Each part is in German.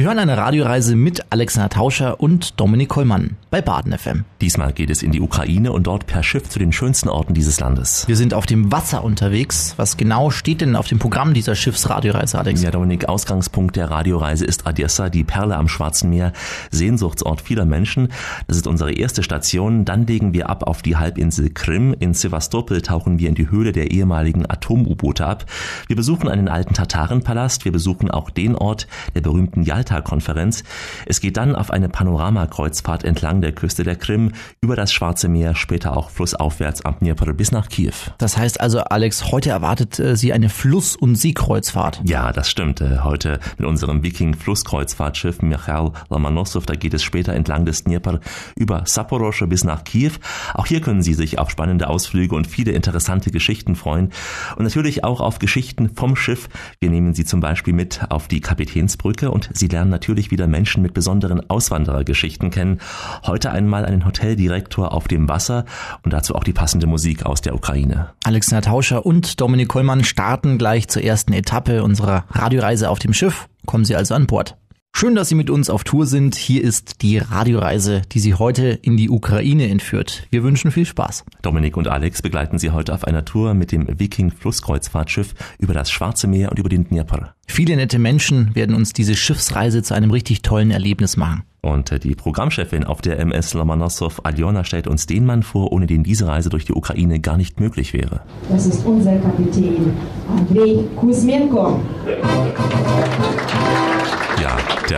Sie hören eine Radioreise mit Alexander Tauscher und Dominik Kollmann bei Baden FM. Diesmal geht es in die Ukraine und dort per Schiff zu den schönsten Orten dieses Landes. Wir sind auf dem Wasser unterwegs. Was genau steht denn auf dem Programm dieser Schiffsradioreise, Alex? Ja, Dominik, Ausgangspunkt der Radioreise ist Odessa, die Perle am Schwarzen Meer, Sehnsuchtsort vieler Menschen. Das ist unsere erste Station. Dann legen wir ab auf die Halbinsel Krim. In Sevastopol tauchen wir in die Höhle der ehemaligen Atom-U-Boote ab. Wir besuchen einen alten Tatarenpalast. Wir besuchen auch den Ort der berühmten Yalta Yalta-Konferenz. Es geht dann auf eine Panoramakreuzfahrt entlang der Küste der Krim, über das Schwarze Meer, später auch flussaufwärts am Dnipro bis nach Kiew. Das heißt also, Alex, heute erwartet äh, Sie eine Fluss- und Seekreuzfahrt. Ja, das stimmt. Äh, heute mit unserem Viking-Flusskreuzfahrtschiff Michael Lomonosov, da geht es später entlang des Dnipro über Saporosche bis nach Kiew. Auch hier können Sie sich auf spannende Ausflüge und viele interessante Geschichten freuen. Und natürlich auch auf Geschichten vom Schiff. Wir nehmen Sie zum Beispiel mit auf die Kapitänsbrücke und Sie lernen natürlich wieder Menschen mit besonderen Auswanderergeschichten kennen. Heute einmal einen Hoteldirektor auf dem Wasser und dazu auch die passende Musik aus der Ukraine. Alexander Tauscher und Dominik Kollmann starten gleich zur ersten Etappe unserer Radioreise auf dem Schiff. Kommen Sie also an Bord. Schön, dass Sie mit uns auf Tour sind. Hier ist die Radioreise, die Sie heute in die Ukraine entführt. Wir wünschen viel Spaß. Dominik und Alex begleiten Sie heute auf einer Tour mit dem Viking Flusskreuzfahrtschiff über das Schwarze Meer und über den Dnieper. Viele nette Menschen werden uns diese Schiffsreise zu einem richtig tollen Erlebnis machen. Und äh, die Programmchefin auf der MS Lomonosov, Aljona, stellt uns den Mann vor, ohne den diese Reise durch die Ukraine gar nicht möglich wäre. Das ist unser Kapitän, Andrei Kuzmenko.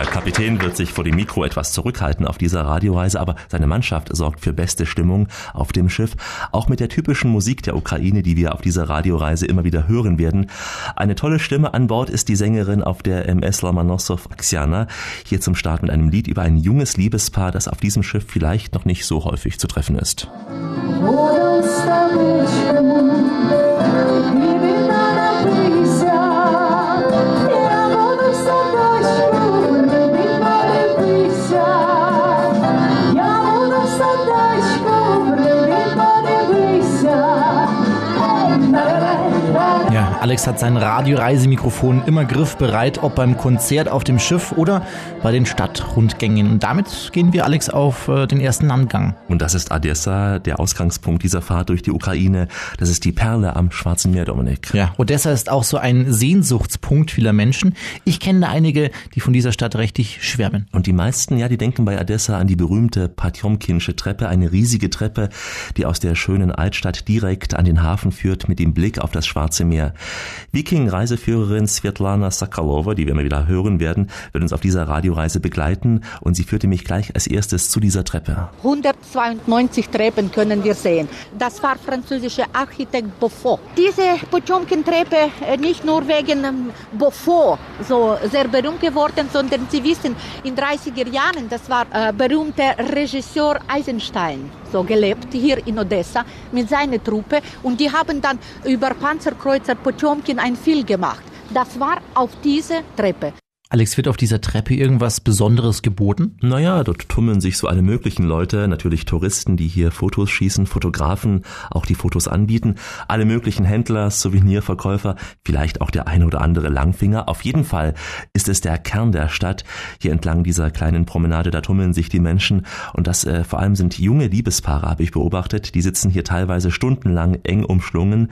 Der Kapitän wird sich vor dem Mikro etwas zurückhalten auf dieser Radioreise, aber seine Mannschaft sorgt für beste Stimmung auf dem Schiff, auch mit der typischen Musik der Ukraine, die wir auf dieser Radioreise immer wieder hören werden. Eine tolle Stimme an Bord ist die Sängerin auf der MS Lomonosov Axiana, hier zum Start mit einem Lied über ein junges Liebespaar, das auf diesem Schiff vielleicht noch nicht so häufig zu treffen ist. Alex hat sein Radioreisemikrofon immer griffbereit, ob beim Konzert auf dem Schiff oder bei den Stadtrundgängen. Und damit gehen wir, Alex, auf äh, den ersten Landgang. Und das ist Odessa, der Ausgangspunkt dieser Fahrt durch die Ukraine. Das ist die Perle am Schwarzen Meer, Dominik. Ja, Odessa ist auch so ein Sehnsuchtspunkt vieler Menschen. Ich kenne da einige, die von dieser Stadt richtig schwärmen. Und die meisten, ja, die denken bei Odessa an die berühmte Patjomkinsche Treppe, eine riesige Treppe, die aus der schönen Altstadt direkt an den Hafen führt mit dem Blick auf das Schwarze Meer. Viking-Reiseführerin Svetlana Sakalova, die wir immer wieder hören werden, wird uns auf dieser Radioreise begleiten und sie führte mich gleich als erstes zu dieser Treppe. 192 Treppen können wir sehen. Das war französischer Architekt Beaufort. Diese Potemkin-Treppe äh, nicht nur wegen ähm, Beaufort so sehr berühmt geworden, sondern Sie wissen, in 30er Jahren, das war äh, berühmter Regisseur Eisenstein so gelebt hier in Odessa mit seiner Truppe und die haben dann über Panzerkreuzer Potemkin ein Film gemacht. Das war auf diese Treppe. Alex, wird auf dieser Treppe irgendwas Besonderes geboten? Naja, dort tummeln sich so alle möglichen Leute, natürlich Touristen, die hier Fotos schießen, Fotografen, auch die Fotos anbieten, alle möglichen Händler, Souvenirverkäufer, vielleicht auch der eine oder andere Langfinger. Auf jeden Fall ist es der Kern der Stadt. Hier entlang dieser kleinen Promenade, da tummeln sich die Menschen und das äh, vor allem sind junge Liebespaare, habe ich beobachtet. Die sitzen hier teilweise stundenlang eng umschlungen.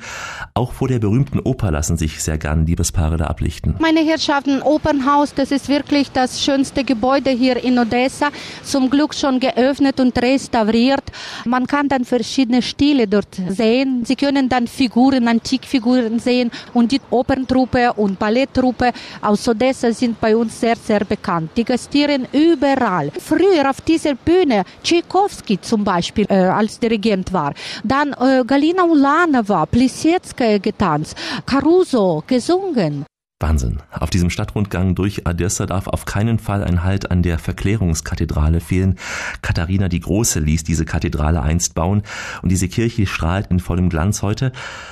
Auch vor der berühmten Oper lassen sich sehr gern Liebespaare da ablichten. Meine Herrschaften, Opernhaus das ist wirklich das schönste Gebäude hier in Odessa. Zum Glück schon geöffnet und restauriert. Man kann dann verschiedene Stile dort sehen. Sie können dann Figuren, Antikfiguren sehen und die Operntruppe und Balletttruppe aus Odessa sind bei uns sehr, sehr bekannt. Die gastieren überall. Früher auf dieser Bühne Tchaikovsky zum Beispiel äh, als Dirigent war. Dann äh, Galina Ulanova, Plisetskaya getanzt, Caruso gesungen. Wahnsinn. Auf diesem Stadtrundgang durch Odessa darf auf keinen Fall ein Halt an der Verklärungskathedrale fehlen. Katharina die Große ließ diese Kathedrale einst bauen und diese Kirche strahlt in vollem Glanz heute.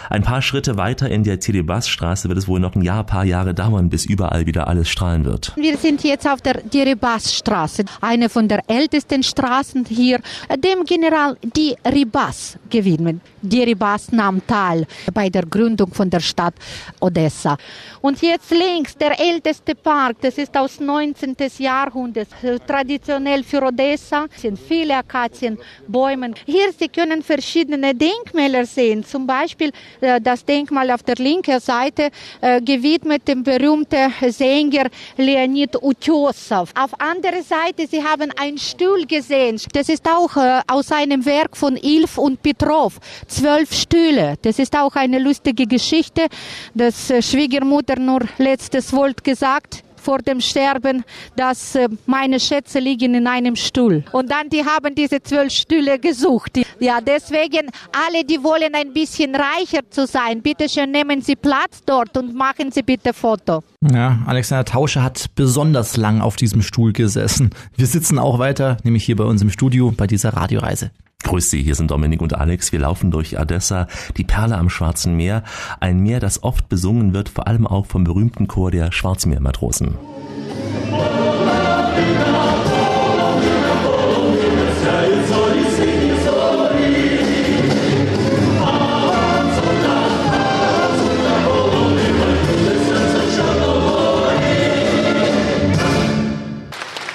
Ein paar Schritte weiter in der Tiribas-Straße wird es wohl noch ein Jahr, paar Jahre dauern, bis überall wieder alles strahlen wird. Wir sind jetzt auf der Tiribas-Straße, eine von der ältesten Straßen hier, dem General die Ribas gewidmet. Deribas nahm teil bei der Gründung von der Stadt Odessa. Und jetzt links der älteste Park, das ist aus 19. Jahrhundert, traditionell für Odessa, sind viele Akazienbäume. Hier Sie können verschiedene Denkmäler sehen, zum Beispiel äh, das Denkmal auf der linken Seite äh, gewidmet dem berühmten Sänger Leonid Utyosow. Auf anderer Seite, Sie haben einen Stuhl gesehen, das ist auch äh, aus einem Werk von Ilf und Petrov zwölf Stühle. Das ist auch eine lustige Geschichte. Das äh, Schwiegermutter nur letztes Wort gesagt vor dem Sterben, dass äh, meine Schätze liegen in einem Stuhl. Und dann, die haben diese zwölf Stühle gesucht. Ja, deswegen, alle, die wollen ein bisschen reicher zu sein, bitte schön nehmen Sie Platz dort und machen Sie bitte Foto. Ja, Alexander Tausche hat besonders lang auf diesem Stuhl gesessen. Wir sitzen auch weiter, nämlich hier bei uns im Studio bei dieser Radioreise. Grüß Sie, hier sind Dominik und Alex. Wir laufen durch Odessa, die Perle am Schwarzen Meer. Ein Meer, das oft besungen wird, vor allem auch vom berühmten Chor der Schwarzmeermatrosen.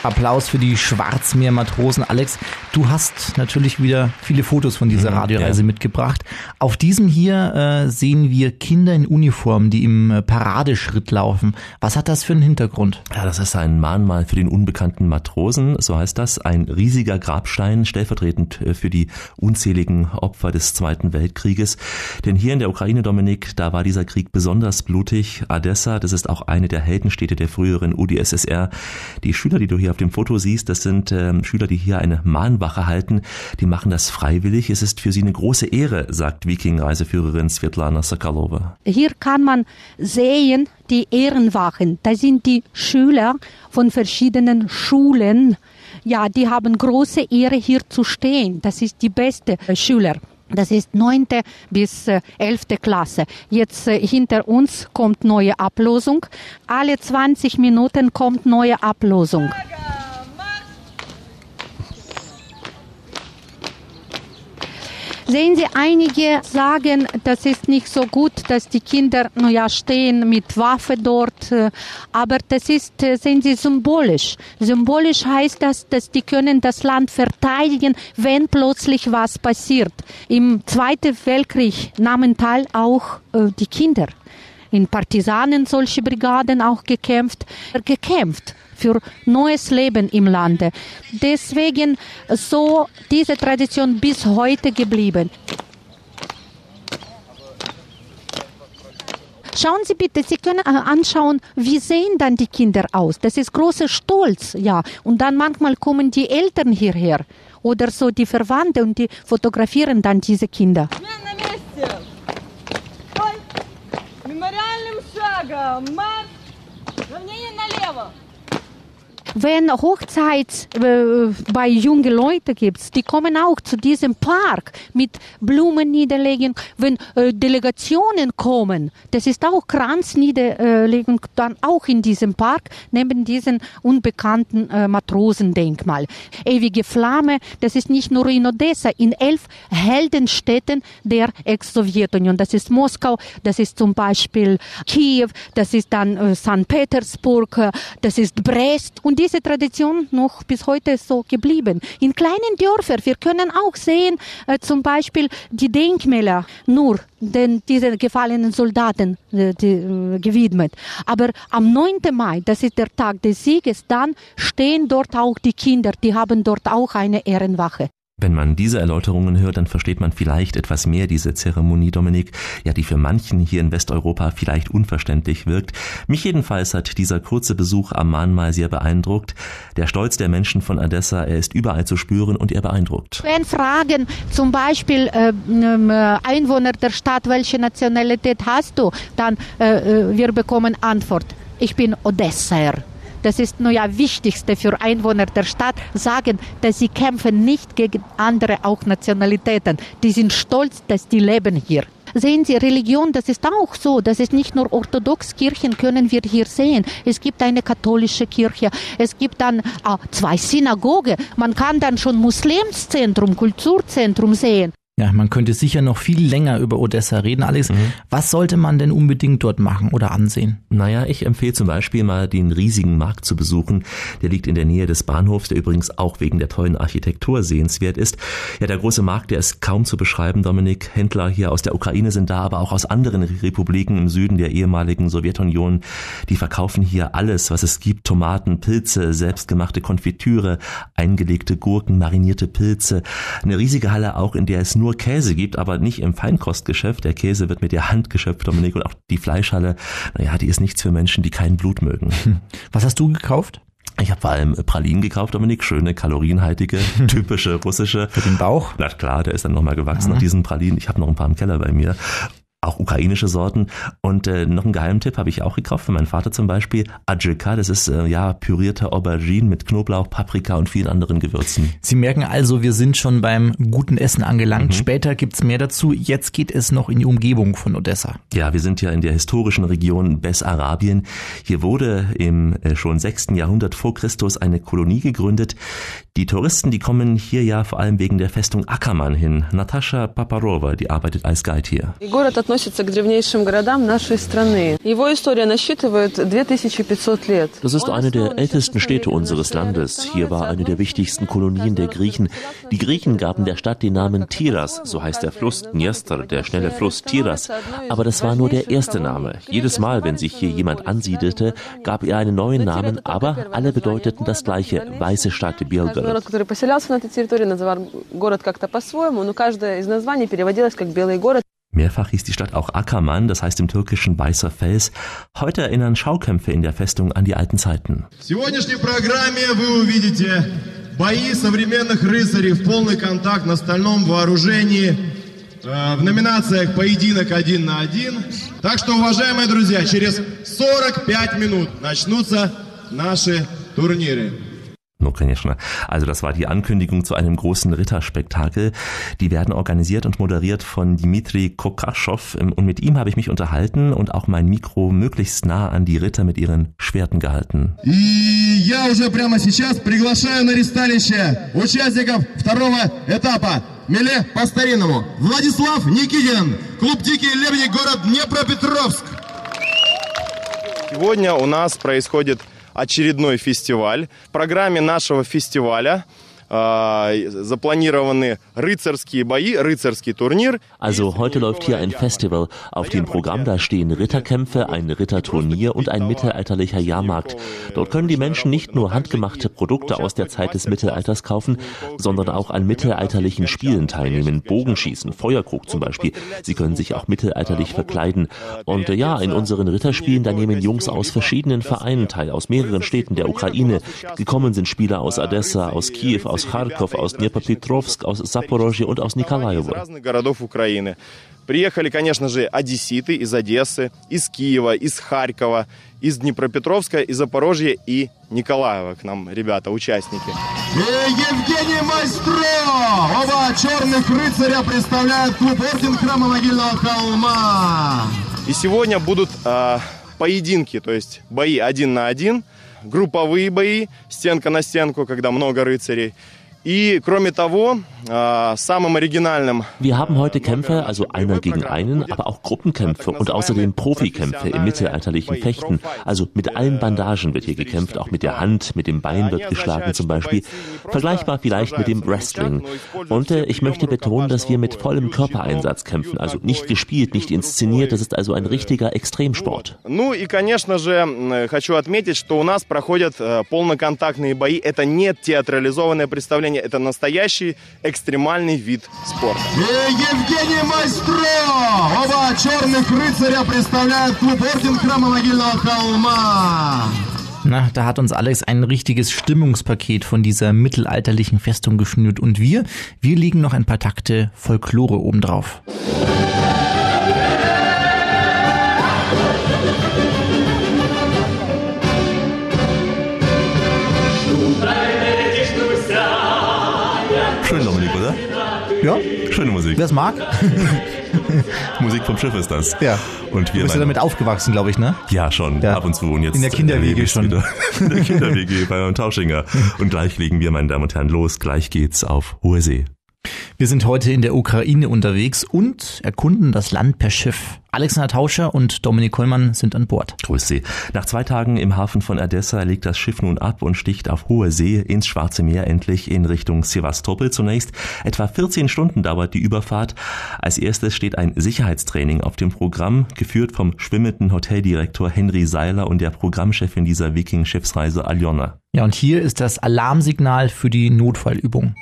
Applaus für die Schwarzmeermatrosen. Alex, du hast natürlich wieder viele Fotos von dieser mhm, Radioreise ja. mitgebracht. Auf diesem hier äh, sehen wir Kinder in Uniform, die im äh, Paradeschritt laufen. Was hat das für einen Hintergrund? Ja, das ist ein Mahnmal für den unbekannten Matrosen, so heißt das. Ein riesiger Grabstein, stellvertretend äh, für die unzähligen Opfer des Zweiten Weltkrieges. Denn hier in der Ukraine, Dominik, da war dieser Krieg besonders blutig. Odessa, das ist auch eine der Heldenstädte der früheren UdSSR. Die Schüler, die du hier auf dem Foto siehst, das sind ähm, Schüler, die hier eine Mahnwache halten. Die machen das freiwillig. Es ist für sie eine große Ehre, sagt Viking-Reiseführerin Svetlana Sokolova. Hier kann man sehen, die Ehrenwachen. Da sind die Schüler von verschiedenen Schulen. Ja, die haben große Ehre hier zu stehen. Das ist die beste Schüler. Das ist neunte bis äh, elfte Klasse. Jetzt äh, hinter uns kommt neue Ablosung. Alle 20 Minuten kommt neue Ablosung. Sehen Sie, einige sagen, das ist nicht so gut, dass die Kinder nur ja, stehen mit Waffe dort, äh, aber das ist, äh, sehen Sie, symbolisch. Symbolisch heißt das, dass die können das Land verteidigen, wenn plötzlich was passiert. Im Zweiten Weltkrieg nahmen teil auch äh, die Kinder in Partisanen solche Brigaden auch gekämpft, gekämpft für neues Leben im Lande. Deswegen so diese Tradition bis heute geblieben. Schauen Sie bitte, Sie können äh, anschauen, wie sehen dann die Kinder aus. Das ist großer Stolz, ja. Und dann manchmal kommen die Eltern hierher oder so die Verwandten und die fotografieren dann diese Kinder. Мемориальным шагом марш! Равнение налево! Wenn Hochzeit äh, bei jungen Leuten gibt, die kommen auch zu diesem Park mit Blumen niederlegen. Wenn äh, Delegationen kommen, das ist auch Kranzniederlegung dann auch in diesem Park neben diesem unbekannten äh, Matrosendenkmal. Ewige Flamme, das ist nicht nur in Odessa, in elf Heldenstädten der Ex-Sowjetunion. Das ist Moskau, das ist zum Beispiel Kiew, das ist dann äh, St. Petersburg, das ist Brest und diese Tradition noch bis heute so geblieben. In kleinen Dörfern, wir können auch sehen, äh, zum Beispiel die Denkmäler nur den, diesen gefallenen Soldaten äh, die, äh, gewidmet. Aber am 9. Mai, das ist der Tag des Sieges, dann stehen dort auch die Kinder, die haben dort auch eine Ehrenwache. Wenn man diese Erläuterungen hört, dann versteht man vielleicht etwas mehr diese Zeremonie, Dominik, ja, die für manchen hier in Westeuropa vielleicht unverständlich wirkt. Mich jedenfalls hat dieser kurze Besuch am Mahnmal sehr beeindruckt. Der Stolz der Menschen von Odessa, er ist überall zu spüren und er beeindruckt. Wenn Fragen zum Beispiel äh, Einwohner der Stadt, welche Nationalität hast du, dann äh, äh wir bekommen Antwort. Ich bin Odessaer das ist nur ja Wichtigste für Einwohner der Stadt, sagen, dass sie kämpfen nicht gegen andere auch Nationalitäten. Die sind stolz, dass die leben hier. Sehen Sie, Religion, das ist auch so. Das ist nicht nur orthodox Kirchen können wir hier sehen. Es gibt eine katholische Kirche. Es gibt dann ah, zwei Synagoge. Man kann dann schon Muslimszentrum, Kulturzentrum sehen. Ja, man könnte sicher noch viel länger über Odessa reden. Alex, mhm. was sollte man denn unbedingt dort machen oder ansehen? Naja, ich empfehle zum Beispiel mal den riesigen Markt zu besuchen. Der liegt in der Nähe des Bahnhofs, der übrigens auch wegen der tollen Architektur sehenswert ist. Ja, der große Markt, der ist kaum zu beschreiben, Dominik. Händler hier aus der Ukraine sind da, aber auch aus anderen Republiken im Süden der ehemaligen Sowjetunion. Die verkaufen hier alles, was es gibt. Tomaten, Pilze, selbstgemachte Konfitüre, eingelegte Gurken, marinierte Pilze. Eine riesige Halle auch, in der es nur nur Käse gibt, aber nicht im Feinkostgeschäft. Der Käse wird mit der Hand geschöpft, Dominik, und auch die Fleischhalle, naja, die ist nichts für Menschen, die kein Blut mögen. Was hast du gekauft? Ich habe vor allem Pralinen gekauft, Dominik, schöne, kalorienhaltige, typische russische. Für den Bauch? Na klar, der ist dann nochmal gewachsen nach diesen Pralinen. Ich habe noch ein paar im Keller bei mir auch ukrainische Sorten. Und äh, noch einen Geheimtipp habe ich auch gekauft für meinen Vater zum Beispiel. Adjika, das ist äh, ja pürierter Aubergine mit Knoblauch, Paprika und vielen anderen Gewürzen. Sie merken also, wir sind schon beim guten Essen angelangt. Mhm. Später gibt's mehr dazu. Jetzt geht es noch in die Umgebung von Odessa. Ja, wir sind ja in der historischen Region Bessarabien. Hier wurde im äh, schon 6. Jahrhundert vor Christus eine Kolonie gegründet. Die Touristen, die kommen hier ja vor allem wegen der Festung Ackermann hin. Natascha Paparova, die arbeitet als Guide hier относится к древнейшим городам нашей страны. Его история насчитывает 2500 лет. Das ist eine der ältesten Städte unseres Landes. Hier war eine der wichtigsten Kolonien der Griechen. Die Griechen gaben der Stadt den Namen Tiras, so heißt der Fluss Dniester, der schnelle Fluss Tiras. Aber das war nur der erste Name. Jedes Mal, wenn sich hier jemand ansiedelte, gab er einen neuen Namen, aber alle bedeuteten das gleiche, weiße Stadt Belgorod. Город, который поселялся на этой территории, называл город как-то по-своему, но каждое из названий переводилось как Белый город. Mehrfach hieß die Stadt auch Ackermann, das heißt im Türkischen weißer Fels. Heute erinnern Schaukämpfe in der Festung an die alten Zeiten. бои современных рыцарей в полный контакт на стальном вооружении в номинациях «Поединок один на один». Так что, уважаемые друзья, через 45 минут начнутся наши турниры. No, конечно. Also das war die Ankündigung zu einem großen Ritterspektakel. Die werden organisiert und moderiert von Dmitri Kokaschow und mit ihm habe ich mich unterhalten und auch mein Mikro möglichst nah an die Ritter mit ihren Schwerten gehalten. И я уже прямо сейчас приглашаю на ристалище участников второго этапа. Меле по-старинному. Владислав Никитин, клуб «Дикие лебеди», город Днепропетровск. Сегодня у нас происходит очередной фестиваль. В программе нашего фестиваля Also heute läuft hier ein Festival. Auf dem Programm da stehen Ritterkämpfe, ein Ritterturnier und ein mittelalterlicher Jahrmarkt. Dort können die Menschen nicht nur handgemachte Produkte aus der Zeit des Mittelalters kaufen, sondern auch an mittelalterlichen Spielen teilnehmen, Bogenschießen, Feuerkrug zum Beispiel. Sie können sich auch mittelalterlich verkleiden. Und äh, ja, in unseren Ritterspielen, da nehmen Jungs aus verschiedenen Vereinen teil, aus mehreren Städten der Ukraine. Gekommen sind Spieler aus Odessa, aus Kiew, aus Kharkov, aus Dnepropetrovsk, aus Saporozhye und aus Nikolaevo. Приехали, конечно же, одесситы из Одессы, из Киева, из Харькова, из Днепропетровска, из Запорожья и Николаева к нам ребята, участники. И Евгений Майстров! Оба черных рыцаря представляют клуб Орден Храма Могильного Холма. И сегодня будут э, поединки, то есть бои один на один – групповые бои, стенка на стенку, когда много рыцарей. И, кроме того, samым оригинальным. Wir haben heute Kämpfe, also einer gegen einen, aber auch Gruppenkämpfe und außerdem Profikämpfe im mittelalterlichen Fechten. Also mit allen Bandagen wird hier gekämpft, auch mit der Hand, mit dem Bein wird geschlagen zum Beispiel. Vergleichbar vielleicht mit dem Wrestling. Und äh, ich möchte betonen, dass wir mit vollem Körpereinsatz kämpfen, also nicht gespielt, nicht inszeniert. Das ist also ein richtiger Extremsport. Ну и, конечно же, хочу отметить, что у нас проходят полноконтактные бои. Это не театрализованное представление, это настоящий экстремальный вид спорта. И Евгений Майстров! Оба черных рыцаря представляют клуб Орден Храма Могильного Холма. Na, da hat uns Alex ein richtiges Stimmungspaket von dieser mittelalterlichen Festung geschnürt und wir, wir legen noch ein paar Takte Folklore obendrauf. Ja. Schöne Musik. Wer es mag. Musik vom Schiff ist das. Ja. Und wir du bist ja damit aufgewachsen, glaube ich, ne? Ja, schon. Ja. Ab und zu. Und jetzt in der Kinder-WG schon. Wieder in der Kinder-WG bei Tauchinger. Und gleich legen wir, meine Damen und Herren, los. Gleich geht's auf hohe See. Wir sind heute in der Ukraine unterwegs und erkunden das Land per Schiff. Alexander Tauscher und Dominik Kollmann sind an Bord. Grüß Sie. Nach zwei Tagen im Hafen von Odessa legt das Schiff nun ab und sticht auf hoher See ins Schwarze Meer endlich in Richtung Sevastopol zunächst. Etwa 14 Stunden dauert die Überfahrt. Als erstes steht ein Sicherheitstraining auf dem Programm, geführt vom schwimmenden Hoteldirektor Henry Seiler und der Programmchefin dieser Viking-Schiffsreise Aljona. Ja, und hier ist das Alarmsignal für die Notfallübung.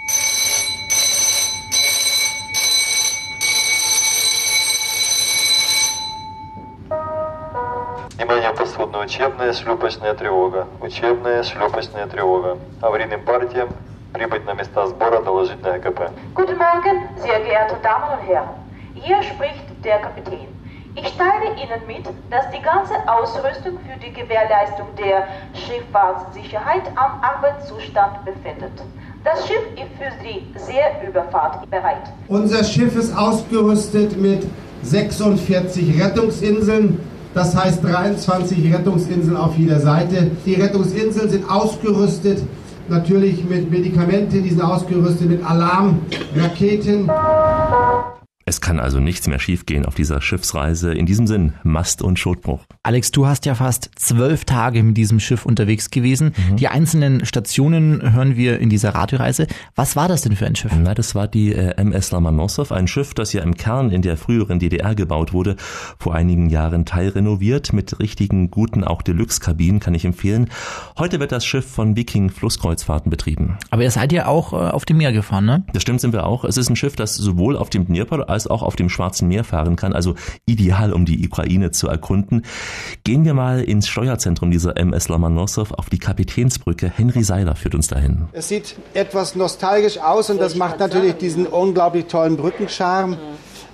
Учебная шлюпочная тревога. Учебная шлюпочная тревога. Аварийным партиям прибыть на места сбора, доложить на ЭКП. Guten Morgen, sehr geehrte Damen und Herren. Hier spricht der Kapitän. Ich teile Ihnen mit, dass die ganze Ausrüstung für die Gewährleistung der Schifffahrtssicherheit am Arbeitszustand befindet. Das Schiff ist für die Seeüberfahrt bereit. Unser Schiff ist ausgerüstet mit 46 Rettungsinseln. das heißt 23 Rettungsinseln auf jeder Seite. Die Rettungsinseln sind ausgerüstet natürlich mit Medikamenten, die sind ausgerüstet mit Alarmraketen. Es kann also nichts mehr schiefgehen auf dieser Schiffsreise. In diesem Sinn, Mast- und Schotbruch. Alex, du hast ja fast zwölf Tage mit diesem Schiff unterwegs gewesen. Mhm. Die einzelnen Stationen hören wir in dieser Radioreise. Was war das denn für ein Schiff? Na, das war die äh, MS Lomonossow, ein Schiff, das ja im Kern in der früheren DDR gebaut wurde, vor einigen Jahren teilrenoviert, mit richtigen, guten, auch Deluxe-Kabinen, kann ich empfehlen. Heute wird das Schiff von Viking Flusskreuzfahrten betrieben. Aber ihr seid ja auch äh, auf dem Meer gefahren, ne? Das stimmt, sind wir auch. Es ist ein Schiff, das sowohl auf dem Dnieper als auch auf dem Schwarzen Meer fahren kann, also ideal, um die Ukraine zu erkunden. Gehen wir mal ins Steuerzentrum dieser MS Lomonossow auf die Kapitänsbrücke. Henry Seiler führt uns dahin. Es sieht etwas nostalgisch aus und das macht natürlich diesen unglaublich tollen Brückencharme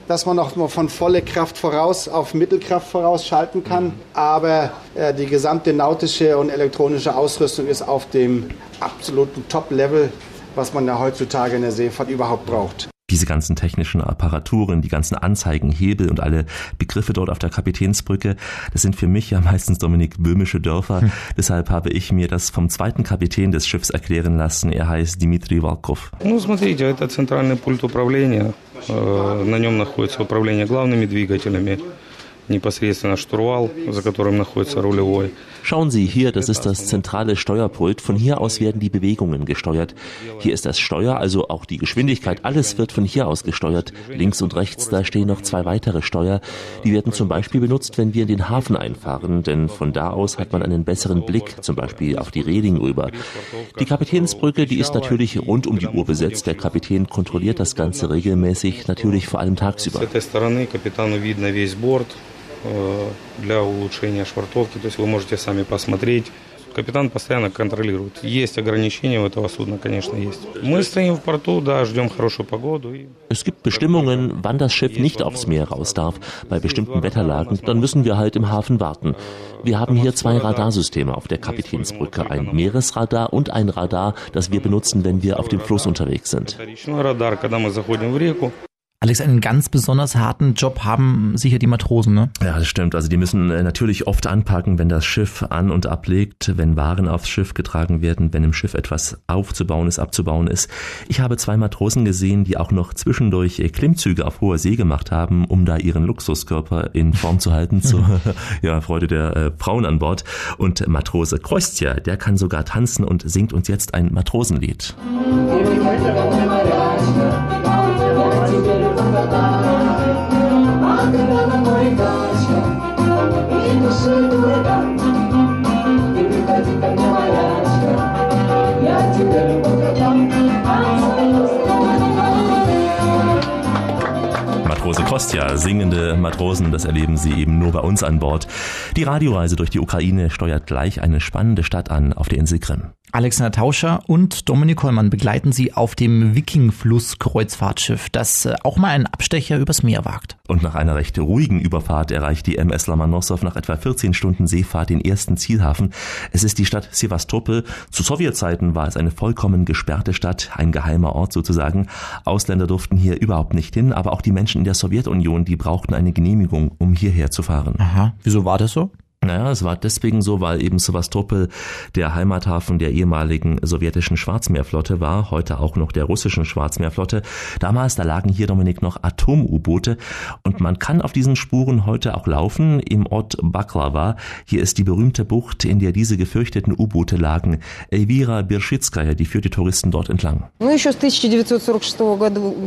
dass man auch nur von volle Kraft voraus auf Mittelkraft vorausschalten kann. Aber äh, die gesamte nautische und elektronische Ausrüstung ist auf dem absoluten Top-Level, was man ja heutzutage in der Seefahrt überhaupt braucht diese ganzen technischen Apparaturen, die ganzen Anzeigen, Hebel und alle Begriffe dort auf der Kapitänsbrücke, das sind für mich ja meistens Dominik böhmische Dörfer. Hm. Deshalb habe ich mir das vom zweiten Kapitän des Schiffs erklären lassen. Er heißt Dimitri Волков. Ну, смотрите, это центральный пульт управления. На нем находится управление главными двигателями непосредственно штурвал, за которым находится рулевой. Schauen Sie hier, das ist das zentrale Steuerpult. Von hier aus werden die Bewegungen gesteuert. Hier ist das Steuer, also auch die Geschwindigkeit. Alles wird von hier aus gesteuert. Links und rechts, da stehen noch zwei weitere Steuer. Die werden zum Beispiel benutzt, wenn wir in den Hafen einfahren, denn von da aus hat man einen besseren Blick, zum Beispiel auf die Reling rüber. Die Kapitänsbrücke, die ist natürlich rund um die Uhr besetzt. Der Kapitän kontrolliert das Ganze regelmäßig, natürlich vor allem tagsüber. для улучшения швартовки. То есть вы можете сами посмотреть. Капитан постоянно контролирует. Есть ограничения у этого судна, конечно, есть. Мы стоим в порту, да, ждем хорошую погоду. Es gibt Bestimmungen, wann das Schiff nicht aufs Meer raus darf. Bei bestimmten Wetterlagen, dann müssen wir halt im Hafen warten. Wir haben hier zwei Radarsysteme auf der Kapitänsbrücke, ein Meeresradar und ein Radar, das wir benutzen, wenn wir auf dem Fluss unterwegs sind. Alex, einen ganz besonders harten Job haben sicher die Matrosen, ne? Ja, das stimmt. Also die müssen äh, natürlich oft anpacken, wenn das Schiff an- und ablegt, wenn Waren aufs Schiff getragen werden, wenn im Schiff etwas aufzubauen ist, abzubauen ist. Ich habe zwei Matrosen gesehen, die auch noch zwischendurch äh, Klimmzüge auf hoher See gemacht haben, um da ihren Luxuskörper in Form zu halten, zur ja, Freude der äh, Frauen an Bord. Und Matrose Krostja, der kann sogar tanzen und singt uns jetzt ein Matrosenlied. Matrose Kostja, singende Matrosen, das erleben Sie eben nur bei uns an Bord. Die Radioreise durch die Ukraine steuert gleich eine spannende Stadt an auf der Insel Krim. Alexander Tauscher und Dominik Kollmann begleiten Sie auf dem Wiking-Fluss-Kreuzfahrtschiff, das äh, auch mal einen Abstecher übers Meer wagt. Und nach einer recht ruhigen Überfahrt erreicht die MS Lomonossow nach etwa 14 Stunden Seefahrt den ersten Zielhafen. Es ist die Stadt Sevastopol. Zu Sowjetzeiten war es eine vollkommen gesperrte Stadt, ein geheimer Ort sozusagen. Ausländer durften hier überhaupt nicht hin, aber auch die Menschen in der Sowjetunion, die brauchten eine Genehmigung, um hierher zu fahren. Aha, wieso war das so? Naja, es war deswegen so, weil eben Sevastopol der Heimathafen der ehemaligen sowjetischen Schwarzmeerflotte war, heute auch noch der russischen Schwarzmeerflotte. Damals, da lagen hier, Dominik, noch Atom-U-Boote und man kann auf diesen Spuren heute auch laufen im Ort Baklava. Hier ist die berühmte Bucht, in der diese gefürchteten U-Boote lagen. Elvira Birschitskaya, die führt die Touristen dort entlang. Ну, еще с 1946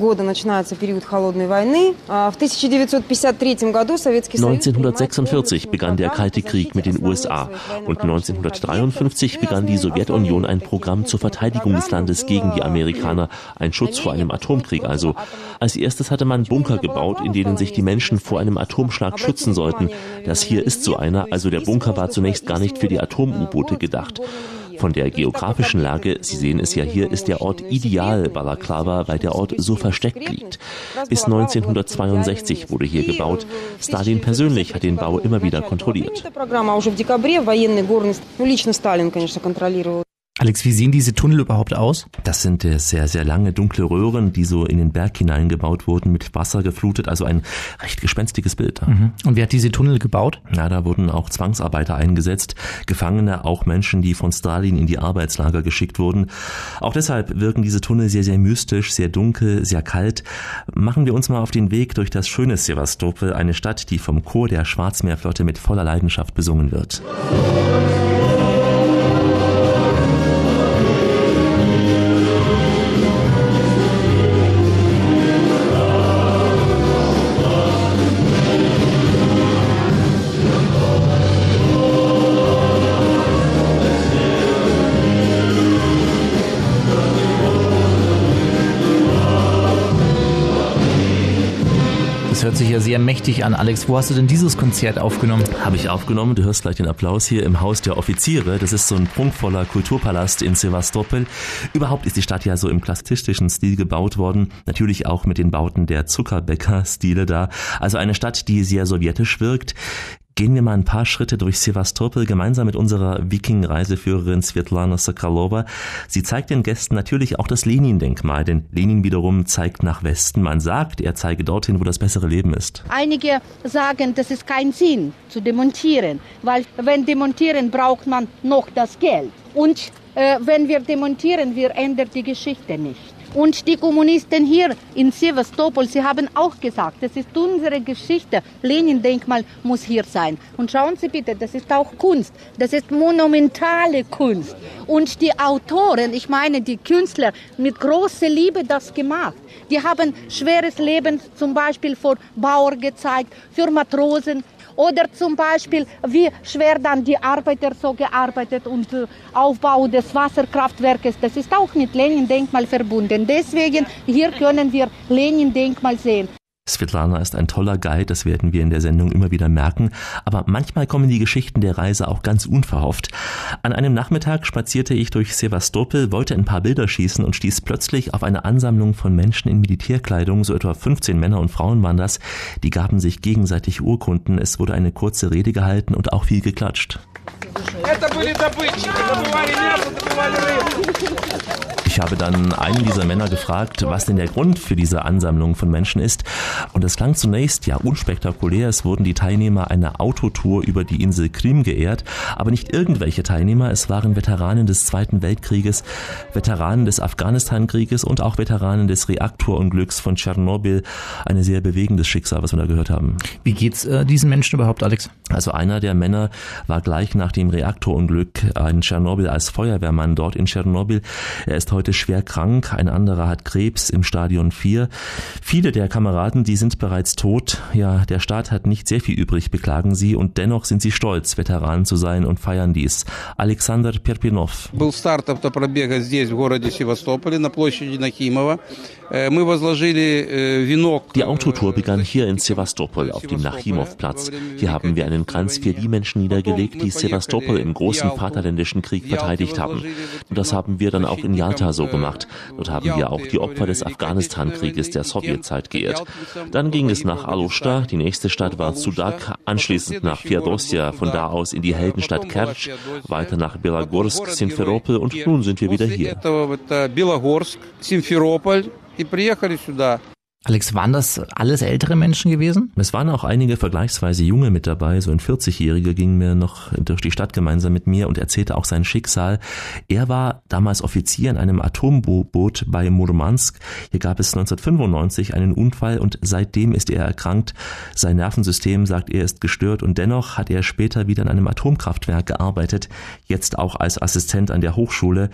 года начинается период холодной войны. В 1953 году Советский Союз... 1946 begann der Kalte Krieg mit den USA und 1953 begann die Sowjetunion ein Programm zur Verteidigung des Landes gegen die Amerikaner, ein Schutz vor einem Atomkrieg also. Als erstes hatte man Bunker gebaut, in denen sich die Menschen vor einem Atomschlag schützen sollten. Das hier ist so einer, also der Bunker war zunächst gar nicht für die Atom-U-Boote gedacht. Von der geografischen Lage, Sie sehen es ja hier, ist der Ort ideal Balaklava, weil der Ort so versteckt liegt. Bis 1962 wurde hier gebaut. Stalin persönlich hat den Bau immer wieder kontrolliert. Alex, wie sehen diese Tunnel überhaupt aus? Das sind äh, sehr, sehr lange dunkle Röhren, die so in den Berg hineingebaut wurden, mit Wasser geflutet, also ein recht gespenstiges Bild. Mhm. Und wer hat diese Tunnel gebaut? Na, da wurden auch Zwangsarbeiter eingesetzt, Gefangene, auch Menschen, die von Stalin in die Arbeitslager geschickt wurden. Auch deshalb wirken diese Tunnel sehr, sehr mystisch, sehr dunkel, sehr kalt. Machen wir uns mal auf den Weg durch das schöne Sevastopol, eine Stadt, die vom Chor der Schwarzmeerflotte mit voller Leidenschaft besungen wird. Das hört sich ja sehr mächtig an. Alex, wo hast du denn dieses Konzert aufgenommen? Habe ich aufgenommen. Du hörst gleich den Applaus hier im Haus der Offiziere. Das ist so ein prunkvoller Kulturpalast in Sevastopol. Überhaupt ist die Stadt ja so im klassizistischen Stil gebaut worden. Natürlich auch mit den Bauten der Zuckerbäcker-Stile da. Also eine Stadt, die sehr sowjetisch wirkt. Gehen wir mal ein paar Schritte durch Sevastopol gemeinsam mit unserer Viking-Reiseführerin Svetlana Sokolova. Sie zeigt den Gästen natürlich auch das Lenin-Denkmal, denn Lenin wiederum zeigt nach Westen. Man sagt, er zeige dorthin, wo das bessere Leben ist. Einige sagen, das ist kein Sinn zu demontieren, weil wenn demontieren braucht man noch das Geld. Und äh, wenn wir demontieren, wir ändern die Geschichte nicht. Und die Kommunisten hier in Sevastopol, sie haben auch gesagt, das ist unsere Geschichte. Lenin-Denkmal muss hier sein. Und schauen Sie bitte, das ist auch Kunst. Das ist monumentale Kunst. Und die Autoren, ich meine die Künstler, mit großer Liebe das gemacht. Die haben schweres Leben zum Beispiel für Bauer gezeigt, für Matrosen, oder zum Beispiel, wie schwer dann die Arbeiter so gearbeitet und äh, Aufbau des Wasserkraftwerkes. Das ist auch mit Lenin-Denkmal verbunden. Deswegen hier können wir Lenin-Denkmal sehen. Svetlana ist ein toller Guide, das werden wir in der Sendung immer wieder merken, aber manchmal kommen die Geschichten der Reise auch ganz unverhofft. An einem Nachmittag spazierte ich durch Sevastopol, wollte ein paar Bilder schießen und stieß plötzlich auf eine Ansammlung von Menschen in Militärkleidung, so etwa 15 Männer und Frauen waren das, die gaben sich gegenseitig Urkunden, es wurde eine kurze Rede gehalten und auch viel geklatscht. Ich habe dann einen dieser Männer gefragt, was denn der Grund für diese Ansammlung von Menschen ist. Und es klang zunächst ja unspektakulär. Es wurden die Teilnehmer einer Autotour über die Insel Krim geehrt. Aber nicht irgendwelche Teilnehmer. Es waren Veteranen des Zweiten Weltkrieges, Veteranen des Afghanistan-Krieges und auch Veteranen des Reaktorunglücks von Tschernobyl. Ein sehr bewegendes Schicksal, was wir da gehört haben. Wie geht's äh, diesen Menschen überhaupt, Alex? Also einer der Männer war gleich nach dem Reaktorunglück in Tschernobyl als Feuerwehrmann dort in Tschernobyl. Er ist heute schwer krank, ein anderer hat Krebs im Stadion 4. Viele der Kameraden, die sind bereits tot. Ja, der Staat hat nicht sehr viel übrig, beklagen sie, und dennoch sind sie stolz, Veteranen zu sein und feiern dies. Alexander Perpinov. Был старт автопробега здесь, в городе Севастополе, на площади Нахимова. Die Autotour begann hier in Sevastopol auf dem Nachimov-Platz. Hier haben wir einen Kranz für die Menschen niedergelegt, die Sevastopol im großen Vaterländischen Krieg verteidigt haben. Und das haben wir dann auch in Yalta so gemacht. Dort haben wir auch die Opfer des Afghanistan-Krieges der Sowjetzeit geehrt. Dann ging es nach Alushta, die nächste Stadt war Sudak, anschließend nach Fiadosja, von da aus in die Heldenstadt Kertsch, weiter nach Belagorsk, Simferopol und nun sind wir wieder hier. Alex, waren das alles ältere Menschen gewesen? Es waren auch einige vergleichsweise junge mit dabei. So ein 40-Jähriger ging mir noch durch die Stadt gemeinsam mit mir und erzählte auch sein Schicksal. Er war damals Offizier in einem Atomboot bei Murmansk. Hier gab es 1995 einen Unfall und seitdem ist er erkrankt. Sein Nervensystem, sagt er, ist gestört und dennoch hat er später wieder in einem Atomkraftwerk gearbeitet. Jetzt auch als Assistent an der Hochschule.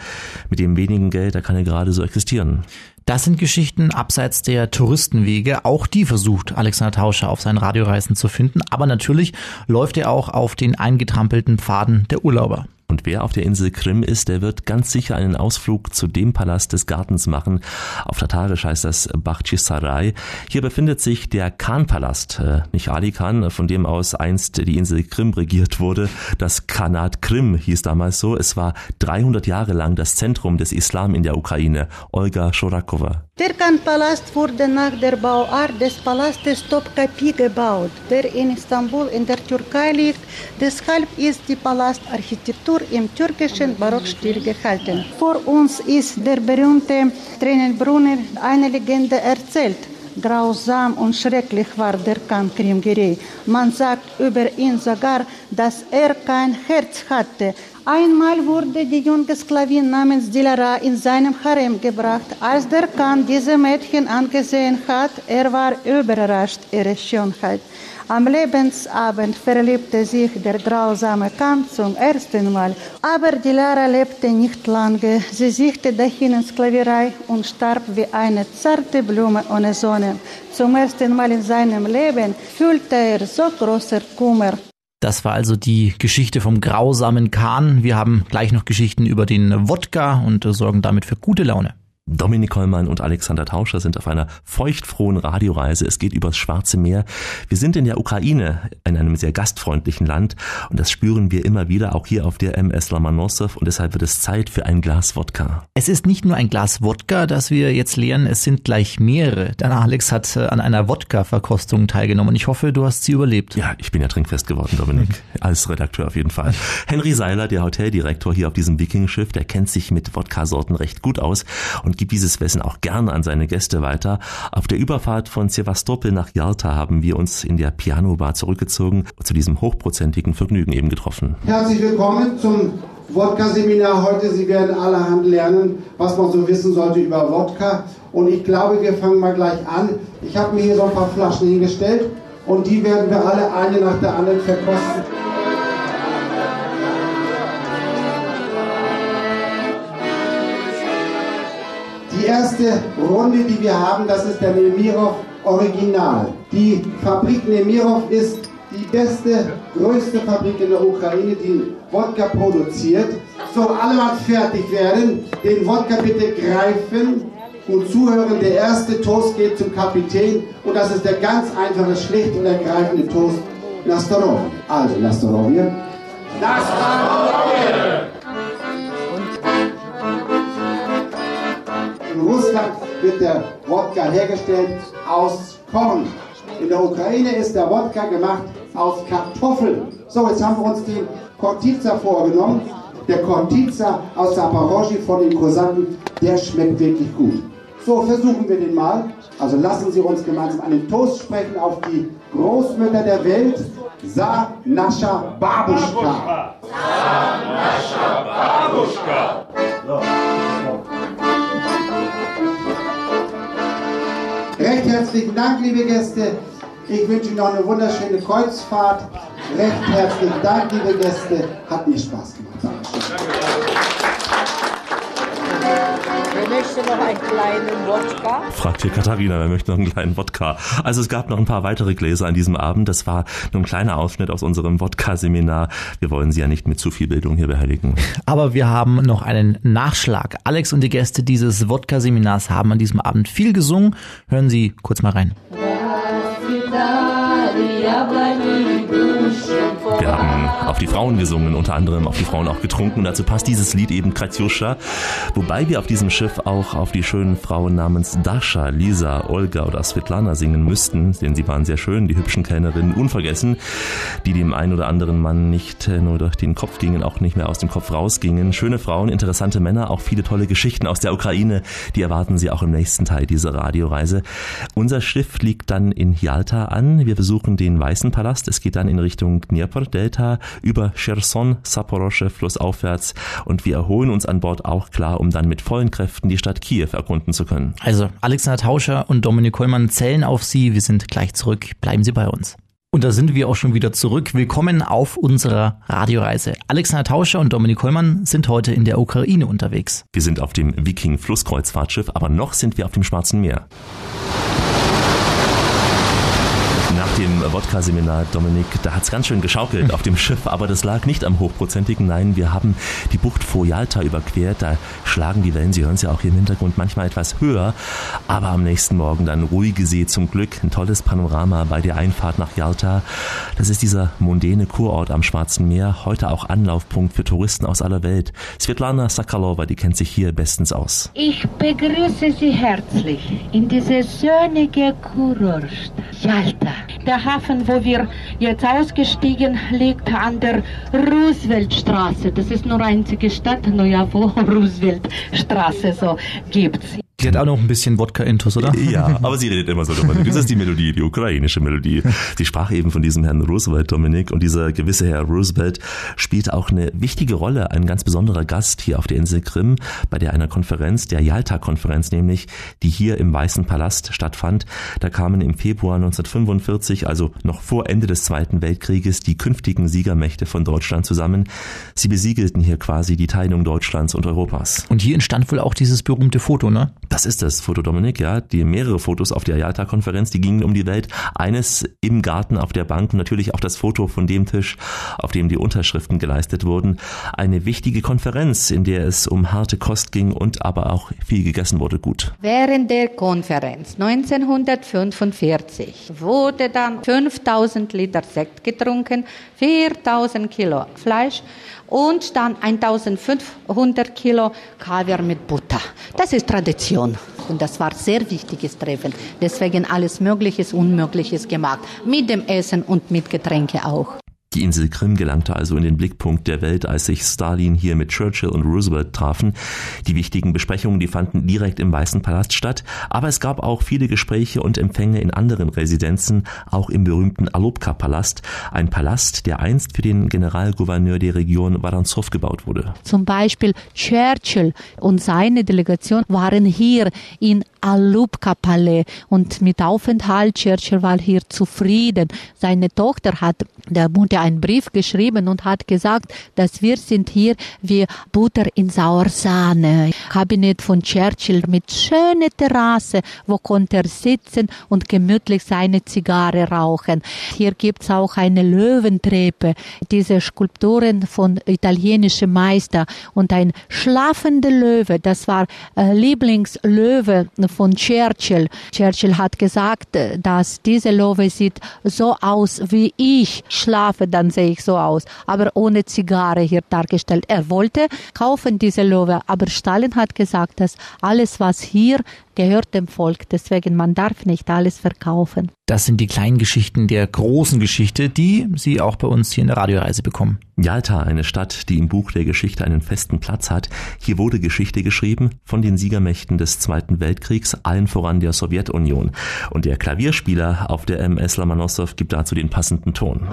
Mit dem wenigen Geld, da kann er gerade so existieren. Das sind Geschichten abseits der Touristenwege. Auch die versucht Alexander Tauscher auf seinen Radioreisen zu finden. Aber natürlich läuft er auch auf den eingetrampelten Pfaden der Urlauber. Und wer auf der Insel Krim ist, der wird ganz sicher einen Ausflug zu dem Palast des Gartens machen. Auf Tatarisch heißt das Bakhchisarai. Hier befindet sich der Khan-Palast, äh, nicht Ali Khan, von dem aus einst die Insel Krim regiert wurde. Das Khanat Krim hieß damals so. Es war 300 Jahre lang das Zentrum des Islam in der Ukraine. Olga Shorakova. Der Khan-Palast wurde nach der Bauart des Palastes Topkapi gebaut, der in Istanbul in der Türkei liegt. Deshalb ist die Palastarchitektur im türkischen Barockstil gehalten. Vor uns ist der berühmte Tränenbrunner, eine Legende erzählt. Grausam und schrecklich war der Khan Krimgirei. Man sagt über ihn sogar, dass er kein Herz hatte. Einmal wurde die junge Sklavin namens Dilara in seinem Harem gebracht. Als der Khan diese Mädchen angesehen hat, er war überrascht ihre Schönheit. Am Lebensabend verliebte sich der grausame Khan zum ersten Mal. Aber Dilara lebte nicht lange. Sie sichte dahin in Sklaverei und starb wie eine zarte Blume ohne Sonne. Zum ersten Mal in seinem Leben fühlte er so großer Kummer. Das war also die Geschichte vom grausamen Kahn. Wir haben gleich noch Geschichten über den Wodka und sorgen damit für gute Laune. Dominik Kollmann und Alexander Tauscher sind auf einer feuchtfrohen Radioreise. Es geht übers Schwarze Meer. Wir sind in der Ukraine, in einem sehr gastfreundlichen Land und das spüren wir immer wieder, auch hier auf der MS Lomonossow und deshalb wird es Zeit für ein Glas Wodka. Es ist nicht nur ein Glas Wodka, das wir jetzt leeren, es sind gleich mehrere. Denn Alex hat äh, an einer Wodka-Verkostung teilgenommen und ich hoffe, du hast sie überlebt. Ja, ich bin ja trinkfest geworden, Dominik. Als Redakteur auf jeden Fall. Henry Seiler, der Hoteldirektor hier auf diesem Wikingschiff, der kennt sich mit Wodka-Sorten recht gut aus und gibt dieses Wissen auch gerne an seine Gäste weiter. Auf der Überfahrt von Sevastopol nach Jalta haben wir uns in der Piano-Bar zurückgezogen und zu diesem hochprozentigen Vergnügen eben getroffen. Herzlich willkommen zum Wodka-Seminar heute. Sie werden allerhand lernen, was man so wissen sollte über Wodka. Und ich glaube, wir fangen mal gleich an. Ich habe mir hier so ein paar Flaschen hingestellt und die werden wir alle eine nach der anderen verkosten. Die erste Runde, die wir haben, das ist der Nemirov Original. Die Fabrik Nemirov ist die beste, größte Fabrik in der Ukraine, die Wodka produziert. So, alle mal fertig werden. Den Wodka bitte greifen und zuhören. Der erste Toast geht zum Kapitän und das ist der ganz einfache, schlicht und ergreifende Toast. Nastarovia. Also, Nastarovia. Nastarovia! In Russland wird der Wodka hergestellt aus Korn. In der Ukraine ist der Wodka gemacht aus Kartoffeln. So, jetzt haben wir uns den Kortica vorgenommen. Der Kortica aus Zaporozhye von den Kosaken, der schmeckt wirklich gut. So, versuchen wir den mal. Also lassen Sie uns gemeinsam einen Toast sprechen auf die Großmütter der Welt. Sa Nascha Babuschka. Sa Nascha Babuschka. So. Recht herzlichen Dank, liebe Gäste. Ich wünsche Ihnen noch eine wunderschöne Kreuzfahrt. Recht herzlichen Dank, liebe Gäste. Hat mir Spaß gemacht. Wer möchte noch einen kleinen Wodka? Fragt hier Katharina, wer möchte noch einen kleinen Wodka? Also es gab noch ein paar weitere Gläser an diesem Abend. Das war nur ein kleiner Ausschnitt aus unserem Wodka-Seminar. Wir wollen Sie ja nicht mit zu viel Bildung hier behelligen. Aber wir haben noch einen Nachschlag. Alex und die Gäste dieses Wodka-Seminars haben an diesem Abend viel gesungen. Hören Sie kurz mal rein haben auf die Frauen gesungen, unter anderem auf die Frauen auch getrunken. Dazu passt dieses Lied eben Katjuscha. Wobei wir auf diesem Schiff auch auf die schönen Frauen namens Dasha, Lisa, Olga oder Svetlana singen müssten, denn sie waren sehr schön, die hübschen Kellnerinnen, unvergessen, die dem einen oder anderen Mann nicht äh, nur durch den Kopf gingen, auch nicht mehr aus dem Kopf rausgingen. Schöne Frauen, interessante Männer, auch viele tolle Geschichten aus der Ukraine, die erwarten Sie auch im nächsten Teil dieser Radioreise. Unser Schiff liegt dann in Jalta an. Wir besuchen den Weißen Palast. Es geht dann in Richtung Dnieper, der Delta über Cherson, Saporosche flussaufwärts und wir erholen uns an Bord auch klar, um dann mit vollen Kräften die Stadt Kiew erkunden zu können. Also Alexander Tauscher und Dominik Kollmann zählen auf Sie. Wir sind gleich zurück. Bleiben Sie bei uns. Und da sind wir auch schon wieder zurück. Willkommen auf unserer Radioreise. Alexander Tauscher und Dominik Kollmann sind heute in der Ukraine unterwegs. Wir sind auf dem Viking Flusskreuzfahrtschiff, aber noch sind wir auf dem Schwarzen Meer. Nach dem Wodka-Seminar, Dominik, da hat's ganz schön geschaukelt auf dem Schiff, aber das lag nicht am hochprozentigen. Nein, wir haben die Bucht vor Yalta überquert. Da schlagen die Wellen, Sie hören es ja auch hier im Hintergrund, manchmal etwas höher. Aber am nächsten Morgen dann ruhige See zum Glück. Ein tolles Panorama bei der Einfahrt nach Yalta. Das ist dieser mondäne Kurort am Schwarzen Meer. Heute auch Anlaufpunkt für Touristen aus aller Welt. Svetlana Sakalova, die kennt sich hier bestens aus. Ich begrüße Sie herzlich in diese sonnige Kurort Yalta. Der Hafen, wo wir jetzt ausgestiegen, liegt an der Rooseveltstraße. Das ist nur einzige Stadt, nur ja, wo Rooseveltstraße so gibt's. Die hat auch noch ein bisschen Wodka-Intus, oder? Ja, aber sie redet immer so darüber. Das ist die Melodie, die ukrainische Melodie. Sie sprach eben von diesem Herrn Roosevelt, Dominik, und dieser gewisse Herr Roosevelt spielt auch eine wichtige Rolle, ein ganz besonderer Gast hier auf der Insel Krim, bei der einer Konferenz, der Yalta-Konferenz nämlich, die hier im Weißen Palast stattfand. Da kamen im Februar 1945, also noch vor Ende des Zweiten Weltkrieges, die künftigen Siegermächte von Deutschland zusammen. Sie besiegelten hier quasi die Teilung Deutschlands und Europas. Und hier entstand wohl auch dieses berühmte Foto, ne? Das ist das Foto, Dominik, ja. Die mehrere Fotos auf der Yalta-Konferenz, die gingen um die Welt. Eines im Garten auf der Bank und natürlich auch das Foto von dem Tisch, auf dem die Unterschriften geleistet wurden. Eine wichtige Konferenz, in der es um harte Kost ging und aber auch viel gegessen wurde gut. Während der Konferenz 1945 wurde dann 5000 Liter Sekt getrunken, 4000 Kilo Fleisch und dann 1500 Kilo Kaviar mit Butter. Das ist Tradition. Und das war sehr wichtiges Treffen. Deswegen alles Mögliches, Unmögliches gemacht. Mit dem Essen und mit Getränke auch. Die Insel Krim gelangte also in den Blickpunkt der Welt, als sich Stalin hier mit Churchill und Roosevelt trafen. Die wichtigen Besprechungen, die fanden direkt im Weißen Palast statt, aber es gab auch viele Gespräche und Empfänge in anderen Residenzen, auch im berühmten Alubka-Palast, ein Palast, der einst für den Generalgouverneur der Region Waranzow gebaut wurde. Zum Beispiel Churchill und seine Delegation waren hier in Alubka-Palais und mit Aufenthalt Churchill war hier zufrieden. Seine Tochter hat der Mutter einen Brief geschrieben und hat gesagt, dass wir sind hier wie Butter in Sauersahne. Kabinett von Churchill mit schöner Terrasse, wo konnte er sitzen und gemütlich seine Zigarre rauchen. Hier gibt's auch eine Löwentreppe, diese Skulpturen von italienischen Meister und ein schlafender Löwe, das war äh, Lieblingslöwe von Churchill. Churchill hat gesagt, äh, dass diese Löwe sieht so aus wie ich schlafe, dann sehe ich so aus, aber ohne Zigarre hier dargestellt. Er wollte kaufen diese Löwe, aber Stalin hat gesagt, dass alles, was hier gehört dem Volk, deswegen man darf nicht alles verkaufen. Das sind die kleinen Geschichten der großen Geschichte, die Sie auch bei uns hier in der Radioreise bekommen. Yalta, eine Stadt, die im Buch der Geschichte einen festen Platz hat. Hier wurde Geschichte geschrieben von den Siegermächten des Zweiten Weltkriegs, allen voran der Sowjetunion. Und der Klavierspieler auf der MS Lomonossow gibt dazu den passenden Ton.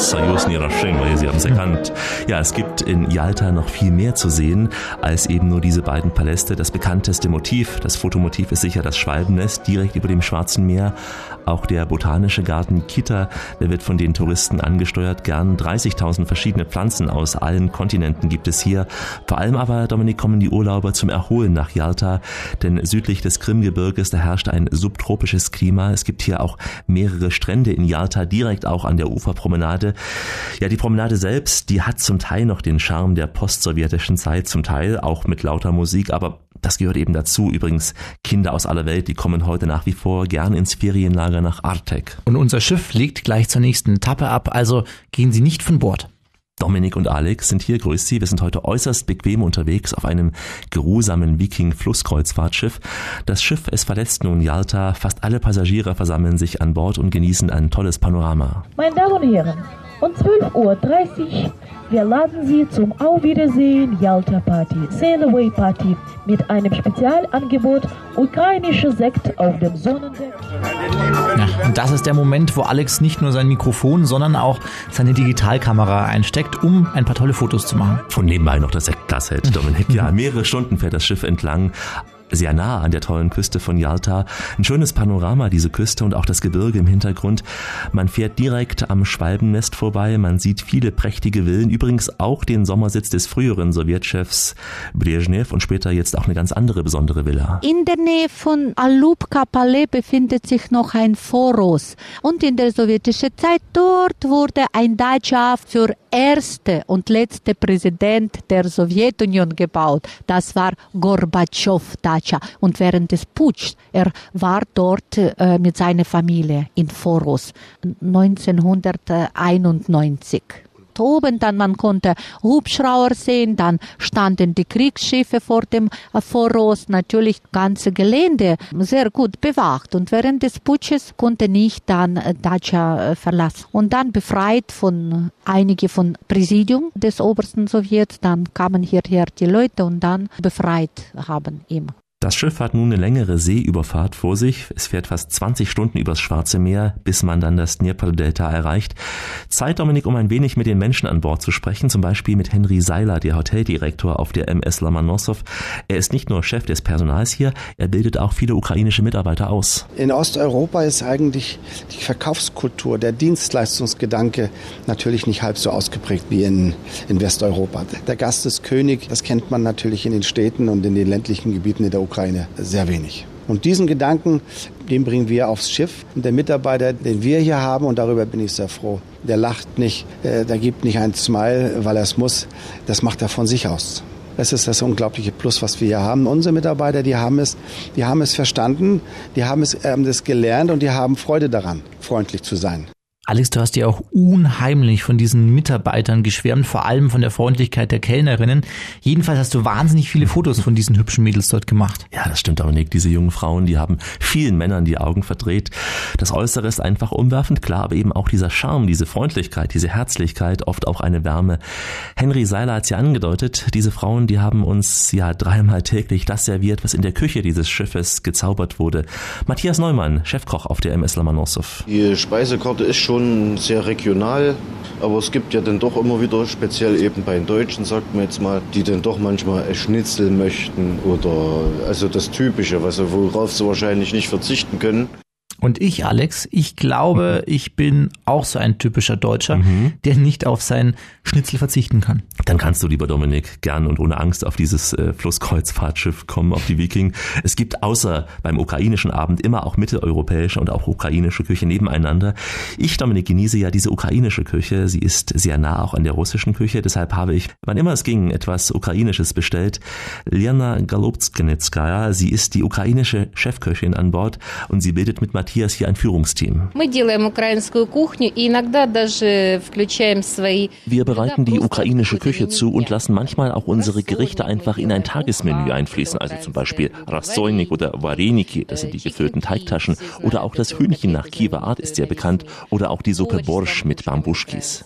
Soyuz Nirashima, Sie haben es erkannt. Ja, es gibt in Yalta noch viel mehr zu sehen als eben nur diese beiden Paläste. Das bekannteste Motiv, das Fotomotiv ist sicher das Schwalbennest direkt über dem Schwarzen Meer. Auch der botanische Garten Kita, der wird von den Touristen angesteuert. Gern 30.000 verschiedene Pflanzen aus allen Kontinenten gibt es hier. Vor allem aber, Dominik, kommen die Urlauber zum Erholen nach Yalta, denn südlich des Krimgebirges, da herrscht ein subtropisches Klima. Es gibt hier auch mehrere Strände in Yalta, direkt auch an der Uferpromenade. Ja, die Promenade selbst, die hat zum Teil noch den Charme der postsowjetischen Zeit, zum Teil auch mit lauter Musik, aber Das gehört eben dazu. Übrigens, Kinder aus aller Welt, die kommen heute nach wie vor gern ins Ferienlager nach Artek. Und unser Schiff legt gleich zur nächsten Etappe ab, also gehen Sie nicht von Bord. Dominik und Alex sind hier, grüß Sie. Wir sind heute äußerst bequem unterwegs auf einem geruhsamen Viking-Flusskreuzfahrtschiff. Das Schiff, es verlässt nun Yalta. Fast alle Passagiere versammeln sich an Bord und genießen ein tolles Panorama. Meine Damen und Herren, um 12.30 Uhr wir laden Sie zum Auf Wiedersehen Yalta Party, Sail Away Party mit einem Spezialangebot ukrainischer Sekt auf dem Sonnendeck. Ja, und das ist der Moment, wo Alex nicht nur sein Mikrofon, sondern auch seine Digitalkamera einsteckt, um ein paar tolle Fotos zu machen. Und nebenbei noch das Sektglas hält. Dominik, ja, mehrere Stunden fährt das Schiff entlang sehr nah an der tollen Küste von Yalta. Ein schönes Panorama, diese Küste und auch das Gebirge im Hintergrund. Man fährt direkt am Schwalbennest vorbei, man sieht viele prächtige Villen, übrigens auch den Sommersitz des früheren Sowjetchefs Brezhnev und später jetzt auch eine ganz andere besondere Villa. In der Nähe von Alubka Palais befindet sich noch ein Foros und in der sowjetischen Zeit dort wurde ein Dacha für erste und letzte Präsident der Sowjetunion gebaut. Das war Gorbatschow Dacha. Und während des Putschs, er war dort äh, mit seiner Familie in Foros 1991 oben, dann man konnte Hubschrauber sehen, dann standen die Kriegsschiffe vor dem Voraus, natürlich ganze Gelände sehr gut bewacht und während des Putsches konnte nicht dann Dacia verlassen und dann befreit von einige von Präsidium des obersten Sowjets, dann kamen hierher die Leute und dann befreit haben ihn. Das Schiff hat nun eine längere Seeüberfahrt vor sich. Es fährt fast 20 Stunden übers Schwarze Meer, bis man dann das Dnieper-Delta erreicht. Zeit, Dominik, um ein wenig mit den Menschen an Bord zu sprechen, zum Beispiel mit Henry Seiler, der Hoteldirektor auf der MS Lomonossow. Er ist nicht nur Chef des Personals hier, er bildet auch viele ukrainische Mitarbeiter aus. In Osteuropa ist eigentlich die Verkaufskultur, der Dienstleistungsgedanke natürlich nicht halb so ausgeprägt wie in, in Westeuropa. Der Gast ist König, das kennt man natürlich in den Städten und in den ländlichen Gebieten in der Ukraine sehr wenig. Und diesen Gedanken, den bringen wir aufs Schiff. Und der Mitarbeiter, den wir hier haben, und darüber bin ich sehr froh, der lacht nicht, äh, der gibt nicht ein Smile, weil er es muss. Das macht er von sich aus. Das ist das unglaubliche Plus, was wir hier haben. Unsere Mitarbeiter, die haben es, die haben es verstanden, die haben es, haben das gelernt und die haben Freude daran, freundlich zu sein. Alex, du hast ja auch unheimlich von diesen Mitarbeitern geschwärmt, vor allem von der Freundlichkeit der Kellnerinnen. Jedenfalls hast du wahnsinnig viele Fotos von diesen hübschen Mädels dort gemacht. Ja, das stimmt, Dominik. Diese jungen Frauen, die haben vielen Männern die Augen verdreht. Das Äußere ist einfach umwerfend, klar, aber eben auch dieser Charme, diese Freundlichkeit, diese Herzlichkeit, oft auch eine Wärme. Henry Seiler hat es ja angedeutet, diese Frauen, die haben uns ja dreimal täglich das serviert, was in der Küche dieses Schiffes gezaubert wurde. Matthias Neumann, Chefkoch auf der MS Lomonossow. Die Speisekarte ist schon schon sehr regional, aber es gibt ja dann doch immer wieder, speziell eben bei den Deutschen, sagt man jetzt mal, die dann doch manchmal ein Schnitzel möchten oder also das Typische, worauf sie wahrscheinlich nicht verzichten können. Und ich, Alex, ich glaube, mhm. ich bin auch so ein typischer Deutscher, mhm. der nicht auf sein Schnitzel verzichten kann. Dann kannst du, lieber Dominik, gern und ohne Angst auf dieses äh, Flusskreuzfahrtschiff kommen, auf die Viking. Es gibt außer beim ukrainischen Abend immer auch mitteleuropäische und auch ukrainische Küche nebeneinander. Ich, Dominik, genieße ja diese ukrainische Küche. Sie ist sehr nah auch an der russischen Küche. Deshalb habe ich, wann immer es ging, etwas Ukrainisches bestellt. Lena Galobskenetskaya, sie ist die ukrainische Chefköchin an Bord und sie bildet mit Matthias Matthias hier ein Führungsteam. Wir bereiten die ukrainische Küche zu und lassen manchmal auch unsere Gerichte einfach in ein Tagesmenü einfließen, also zum Beispiel Rassoinik oder Vareniki, das sind die gefüllten Teigtaschen, oder auch das Hühnchen nach Kiewer Art ist sehr bekannt, oder auch die Suppe Borsch mit Bambuschkis.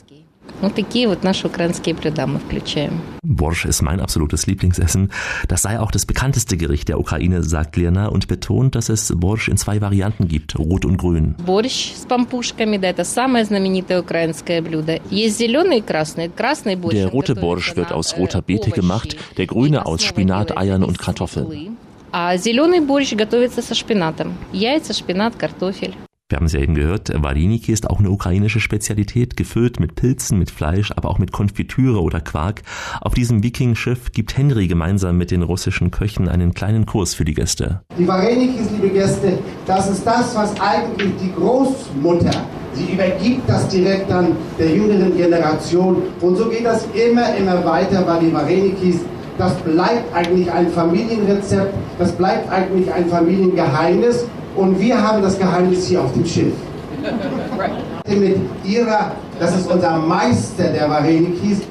Вот такие вот наши украинские блюда мы включаем. Борsch ist mein absolutes Lieblingsessen. Das sei auch das bekannteste Gericht der Ukraine, sagt Lena und betont, dass es Borsch in zwei Varianten gibt, rot und grün. Борщ с пампушками, да, это самое знаменитое украинское блюдо. Есть зеленый и красный. Красный борщ. Der rote Borsch wird aus roter Beete gemacht, der grüne aus Spinat, Eiern und Kartoffeln. А зеленый борщ готовится со шпинатом. Яйца, шпинат, картофель. Wir haben es ja eben gehört, Variniki ist auch eine ukrainische Spezialität, gefüllt mit Pilzen, mit Fleisch, aber auch mit Konfitüre oder Quark. Auf diesem Viking-Schiff gibt Henry gemeinsam mit den russischen Köchen einen kleinen Kurs für die Gäste. Die Varenikis, liebe Gäste, das ist das, was eigentlich die Großmutter, sie übergibt das direkt dann der jüngeren Generation. Und so geht das immer, immer weiter, weil die Varenikis das bleibt eigentlich ein Familienrezept, das bleibt eigentlich ein Familiengeheimnis und wir haben das Geheimnis hier auf dem Schiff. Mit ihrer, das ist unser Meister der Varenikis.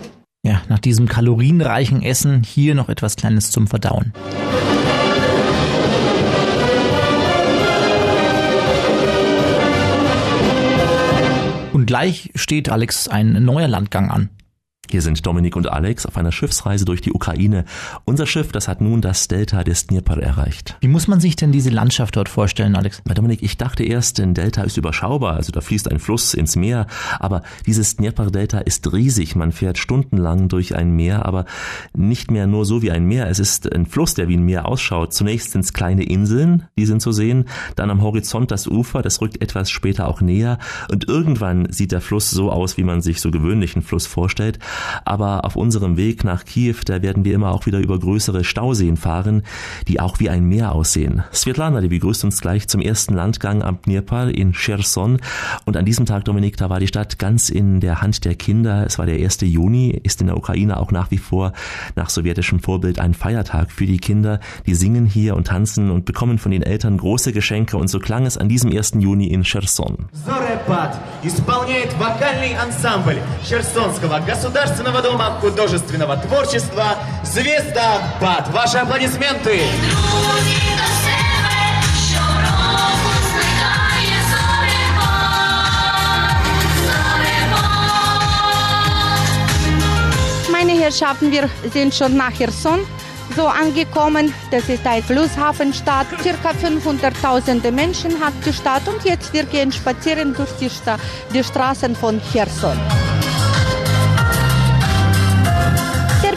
Ja, nach diesem kalorienreichen Essen hier noch etwas Kleines zum Verdauen. Und gleich steht Alex ein neuer Landgang an. Hier sind Dominik und Alex auf einer Schiffsreise durch die Ukraine. Unser Schiff, das hat nun das Delta des Dnipro erreicht. Wie muss man sich denn diese Landschaft dort vorstellen, Alex? Bei Dominik, ich dachte erst, ein Delta ist überschaubar, also da fließt ein Fluss ins Meer, aber dieses Dnipro-Delta ist riesig. Man fährt stundenlang durch ein Meer, aber nicht mehr nur so wie ein Meer. Es ist ein Fluss, der wie ein Meer ausschaut. Zunächst sind es kleine Inseln, die sind zu sehen, dann am Horizont das Ufer, das rückt etwas später auch näher und irgendwann sieht der Fluss so aus, wie man sich so gewöhnlichen Fluss vorstellt. Aber auf unserem Weg nach Kiew, da werden wir immer auch wieder über größere Stauseen fahren, die auch wie ein Meer aussehen. Svetlana, die begrüßt uns gleich zum ersten Landgang am Dnipro in Cherson. Und an diesem Tag, Dominik, da war die Stadt ganz in der Hand der Kinder. Es war der 1. Juni, ist in der Ukraine auch nach wie vor nach sowjetischem Vorbild ein Feiertag für die Kinder. Die singen hier und tanzen und bekommen von den Eltern große Geschenke. Und so klang es an diesem 1. Juni in Cherson. Зорепад исполняет вокальный ансамбль Херсонского государственного дома художественного творчества «Звезда БАТ». Ваши аплодисменты! Meine Herrschaften, wir sind schon nach Cherson so angekommen. Das ist eine Flusshafenstadt. Circa 500.000 Menschen hat die Stadt und jetzt wir gehen spazieren durch die, Sta die Straßen von Cherson.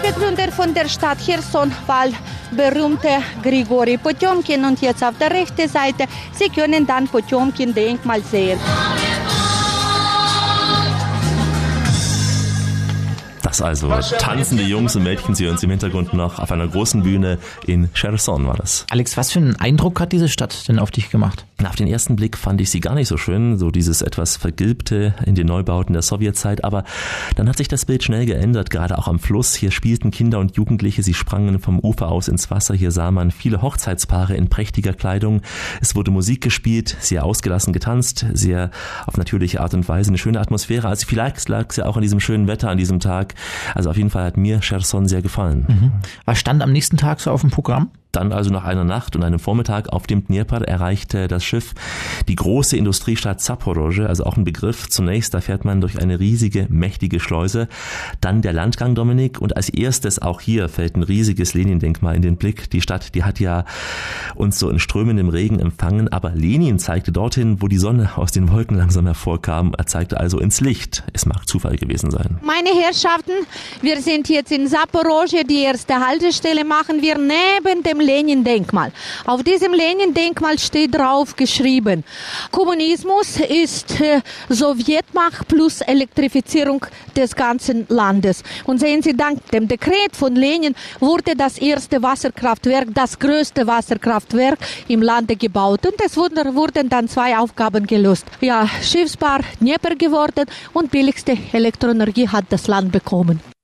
Der Begründer von der Stadt Cherson war berühmte Grigori Potjomkin und jetzt auf der rechten Seite, Sie können dann Potjomkin-Denkmal sehen. Das also tanzende Jungs und Mädchen, Sie hören sie im Hintergrund noch auf einer großen Bühne in Cherson war das. Alex, was für einen Eindruck hat diese Stadt denn auf dich gemacht? Auf den ersten Blick fand ich sie gar nicht so schön, so dieses etwas vergilbte in den Neubauten der Sowjetzeit, aber dann hat sich das Bild schnell geändert, gerade auch am Fluss. Hier spielten Kinder und Jugendliche, sie sprangen vom Ufer aus ins Wasser, hier sah man viele Hochzeitspaare in prächtiger Kleidung. Es wurde Musik gespielt, sehr ausgelassen getanzt, sehr auf natürliche Art und Weise, eine schöne Atmosphäre. Also vielleicht lag es ja auch an diesem schönen Wetter an diesem Tag. Also auf jeden Fall hat mir Cherson sehr gefallen. Mhm. Was stand am nächsten Tag so auf dem Programm? Dann also nach einer Nacht und einem Vormittag auf dem Dnieper erreichte das Schiff die große Industriestadt Zaporozhe, also auch ein Begriff. Zunächst, da fährt man durch eine riesige, mächtige Schleuse. Dann der Landgang, Dominik. Und als erstes auch hier fällt ein riesiges Lenin-Denkmal in den Blick. Die Stadt, die hat ja uns so in strömendem Regen empfangen. Aber Lenin zeigte dorthin, wo die Sonne aus den Wolken langsam hervorkam. Er zeigte also ins Licht. Es mag Zufall gewesen sein. Meine Herrschaften, wir sind jetzt in Zaporozhe. Die erste Haltestelle machen wir neben dem Lenin-Denkmal. Auf diesem Lenin-Denkmal steht drauf geschrieben, Kommunismus ist äh, Sowjetmacht plus Elektrifizierung des ganzen Landes. Und sehen Sie, dank dem Dekret von Lenin wurde das erste Wasserkraftwerk, das größte Wasserkraftwerk im Lande gebaut. Und es wurden, wurden dann zwei Aufgaben gelöst. Ja, Schiffsbar Dnieper geworden und billigste Elektroenergie hat das Land bekommen.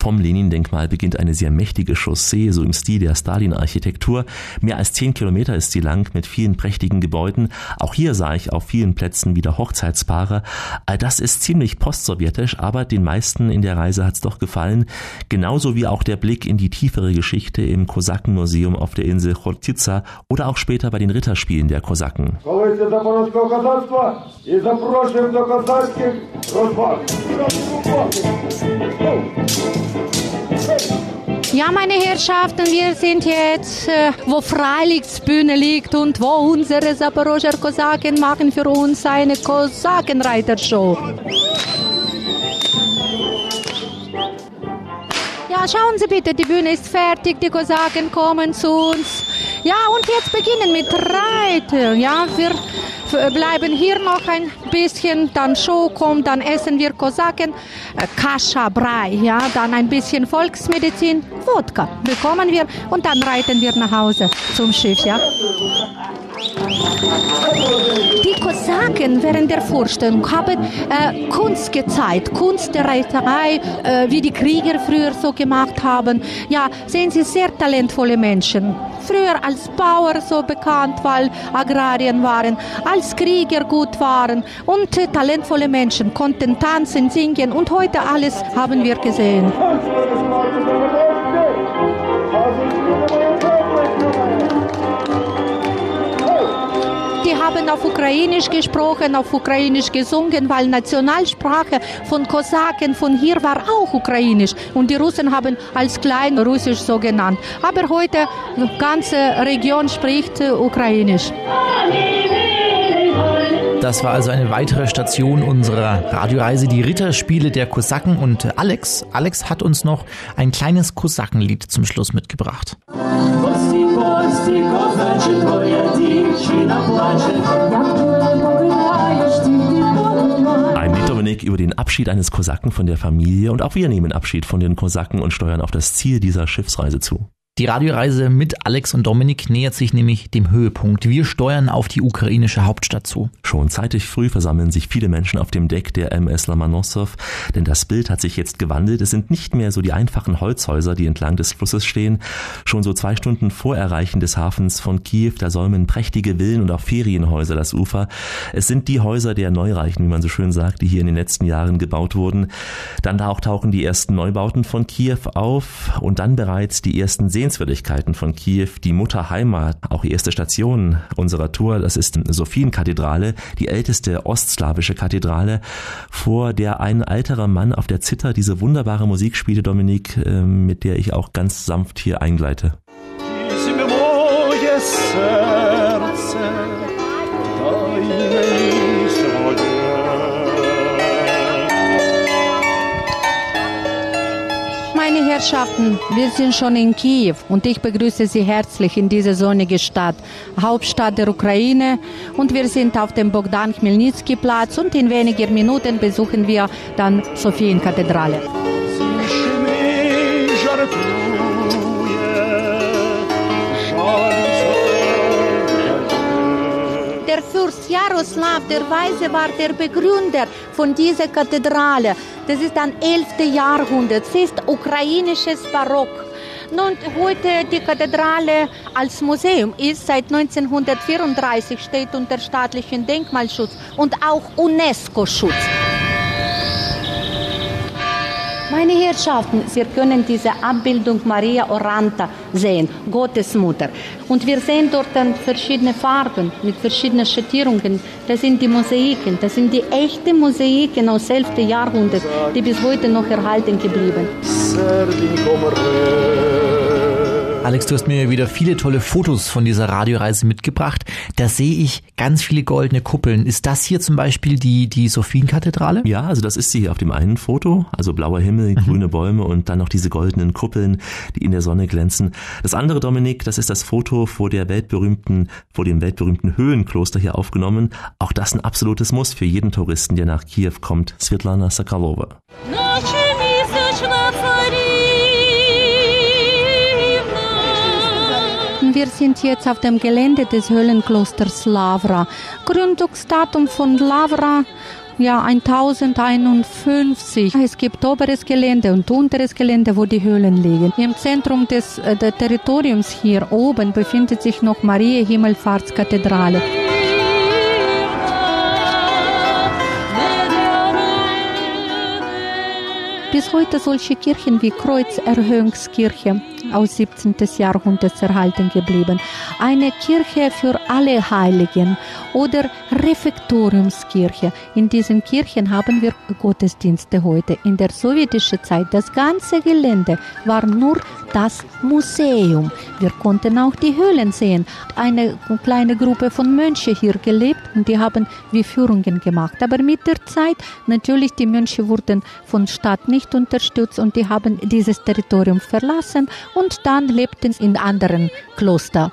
Vom Lenin-Denkmal beginnt eine sehr mächtige Chaussee, so im Stil der Stalin-Architektur. Mehr als zehn Kilometer ist sie lang mit vielen prächtigen Gebäuden. Auch hier sah ich auf vielen Plätzen wieder Hochzeitspaare. All das ist ziemlich postsowjetisch, aber den meisten in der Reise hat's doch gefallen. Genauso wie auch der Blick in die tiefere Geschichte im Kosakenmuseum auf der Insel Chortica oder auch später bei den Ritterspielen der Kosaken. Ja, meine Herrschaften, wir sind jetzt, äh, wo Freilichtbühne liegt und wo unsere Saporoger Kosaken machen für uns eine Kosakenreitershow. Ja, schauen Sie bitte, die Bühne ist fertig, die Kosaken kommen zu uns. Ja, und jetzt beginnen mit Reiten. Ja, wir bleiben hier noch ein bisschen, dann Show kommt, dann essen wir Kosaken, äh, Kascha, Brei, ja, dann ein bisschen Volksmedizin, Wodka bekommen wir und dann reiten wir nach Hause zum Schiff, ja. Die Kosaken während der Vorstellung haben äh, Kunst gezeigt, Kunst der Reiterei, äh, wie die Krieger früher so gemacht haben. Ja, sehen Sie, sehr talentvolle Menschen. Früher als Bauer so bekannt, weil Agrarien waren, als Krieger gut waren und talentvolle Menschen konnten tanzen, singen und heute alles haben wir gesehen. Die haben auf Ukrainisch gesprochen, auf Ukrainisch gesungen, weil Nationalsprache von Kosaken von hier war auch Ukrainisch. Und die Russen haben als Klein Russisch so genannt. Aber heute die ganze Region spricht Ukrainisch. Das war also eine weitere Station unserer Radioreise, die Ritterspiele der Kosaken und Alex. Alex hat uns noch ein kleines Kosakenlied zum Schluss mitgebracht. Ein Lied, Dominik, über den Abschied eines Kosaken von der Familie und auch wir nehmen Abschied von den Kosaken und steuern auf das Ziel dieser Schiffsreise zu. Die Radioreise mit Alex und Dominik nähert sich nämlich dem Höhepunkt. Wir steuern auf die ukrainische Hauptstadt zu. Schon zeitig früh versammeln sich viele Menschen auf dem Deck der MS Lomonossow, denn das Bild hat sich jetzt gewandelt. Es sind nicht mehr so die einfachen Holzhäuser, die entlang des Flusses stehen. Schon so zwei Stunden vor Erreichen des Hafens von Kiew, da säumen prächtige Villen und auch Ferienhäuser das Ufer. Es sind die Häuser der Neureichen, wie man so schön sagt, die hier in den letzten Jahren gebaut wurden. Dann da auch tauchen die ersten Neubauten von Kiew auf und dann bereits die ersten Sehenswürdigkeiten von Kiew, die Mutterheimat, auch erste Station unserer Tour, das ist Sophienkathedrale, die älteste ostslawische Kathedrale, vor der ein alterer Mann auf der Zither diese wunderbare Musik spielte, Dominik, ähm, mit der ich auch ganz sanft hier eingleite. Herrschaften, wir sind schon in Kiew und ich begrüße Sie herzlich in diese sonnige Stadt, Hauptstadt der Ukraine. Und wir sind auf dem Bogdan Chmelnytsky Platz und in wenigen Minuten besuchen wir dann Sophienkathedrale. Der Fürst Jaroslav der Weise war der Begründer von dieser Kathedrale. Das ist ein 11. Jahrhundert. Es ist ukrainisches Barock. Nun, heute die Kathedrale als Museum ist seit 1934 steht unter staatlichem Denkmalschutz und auch UNESCO-Schutz. Meine Herrschaften, Sie können diese Abbildung Maria Oranta sehen, Gottes Mutter. Und wir sehen dort dann verschiedene Farben mit verschiedenen Schattierungen. Das sind die Mosaiken, das sind die echten Mosaiken aus 11. Jahrhundert, die bis heute noch erhalten geblieben. Alex, du hast mir wieder viele tolle Fotos von dieser Radioreise mitgebracht. Da sehe ich ganz viele goldene Kuppeln. Ist das hier zum Beispiel die, die Sophienkathedrale? Ja, also das ist sie auf dem einen Foto. Also blauer Himmel, mhm. grüne Bäume und dann noch diese goldenen Kuppeln, die in der Sonne glänzen. Das andere, Dominik, das ist das Foto vor der weltberühmten, vor dem weltberühmten Höhenkloster hier aufgenommen. Auch das ein absolutes Muss für jeden Touristen, der nach Kiew kommt. Svetlana Sakalova. Wir sind jetzt auf dem Gelände des Höhlenklosters Lavra. Gründungsdatum von Lavra ja 1051. Es gibt oberes Gelände und unteres Gelände, wo die Höhlen liegen. Im Zentrum des, äh, Territoriums hier oben befindet sich noch Maria Himmelfahrtskathedrale. Bis heute solche Kirchen wie Kreuzerhöhungskirche aus 17. Jahrhundert erhalten geblieben. Eine Kirche für alle Heiligen oder Refektoriumskirche. In diesen Kirchen haben wir Gottesdienste heute. In der sowjetischen Zeit, das ganze Gelände war nur das Museum. Wir konnten auch die Höhlen sehen. Eine kleine Gruppe von Mönchen hier gelebt und die haben wie Führungen gemacht. Aber mit der Zeit, natürlich, die Mönche wurden von Stadt nicht unterstützt und die haben dieses Territorium verlassen und dann lebten sie in anderen Klostern.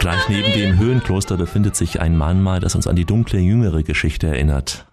Gleich neben dem Höhenkloster befindet sich ein Mahnmal, das uns an die dunkle jüngere Geschichte erinnert.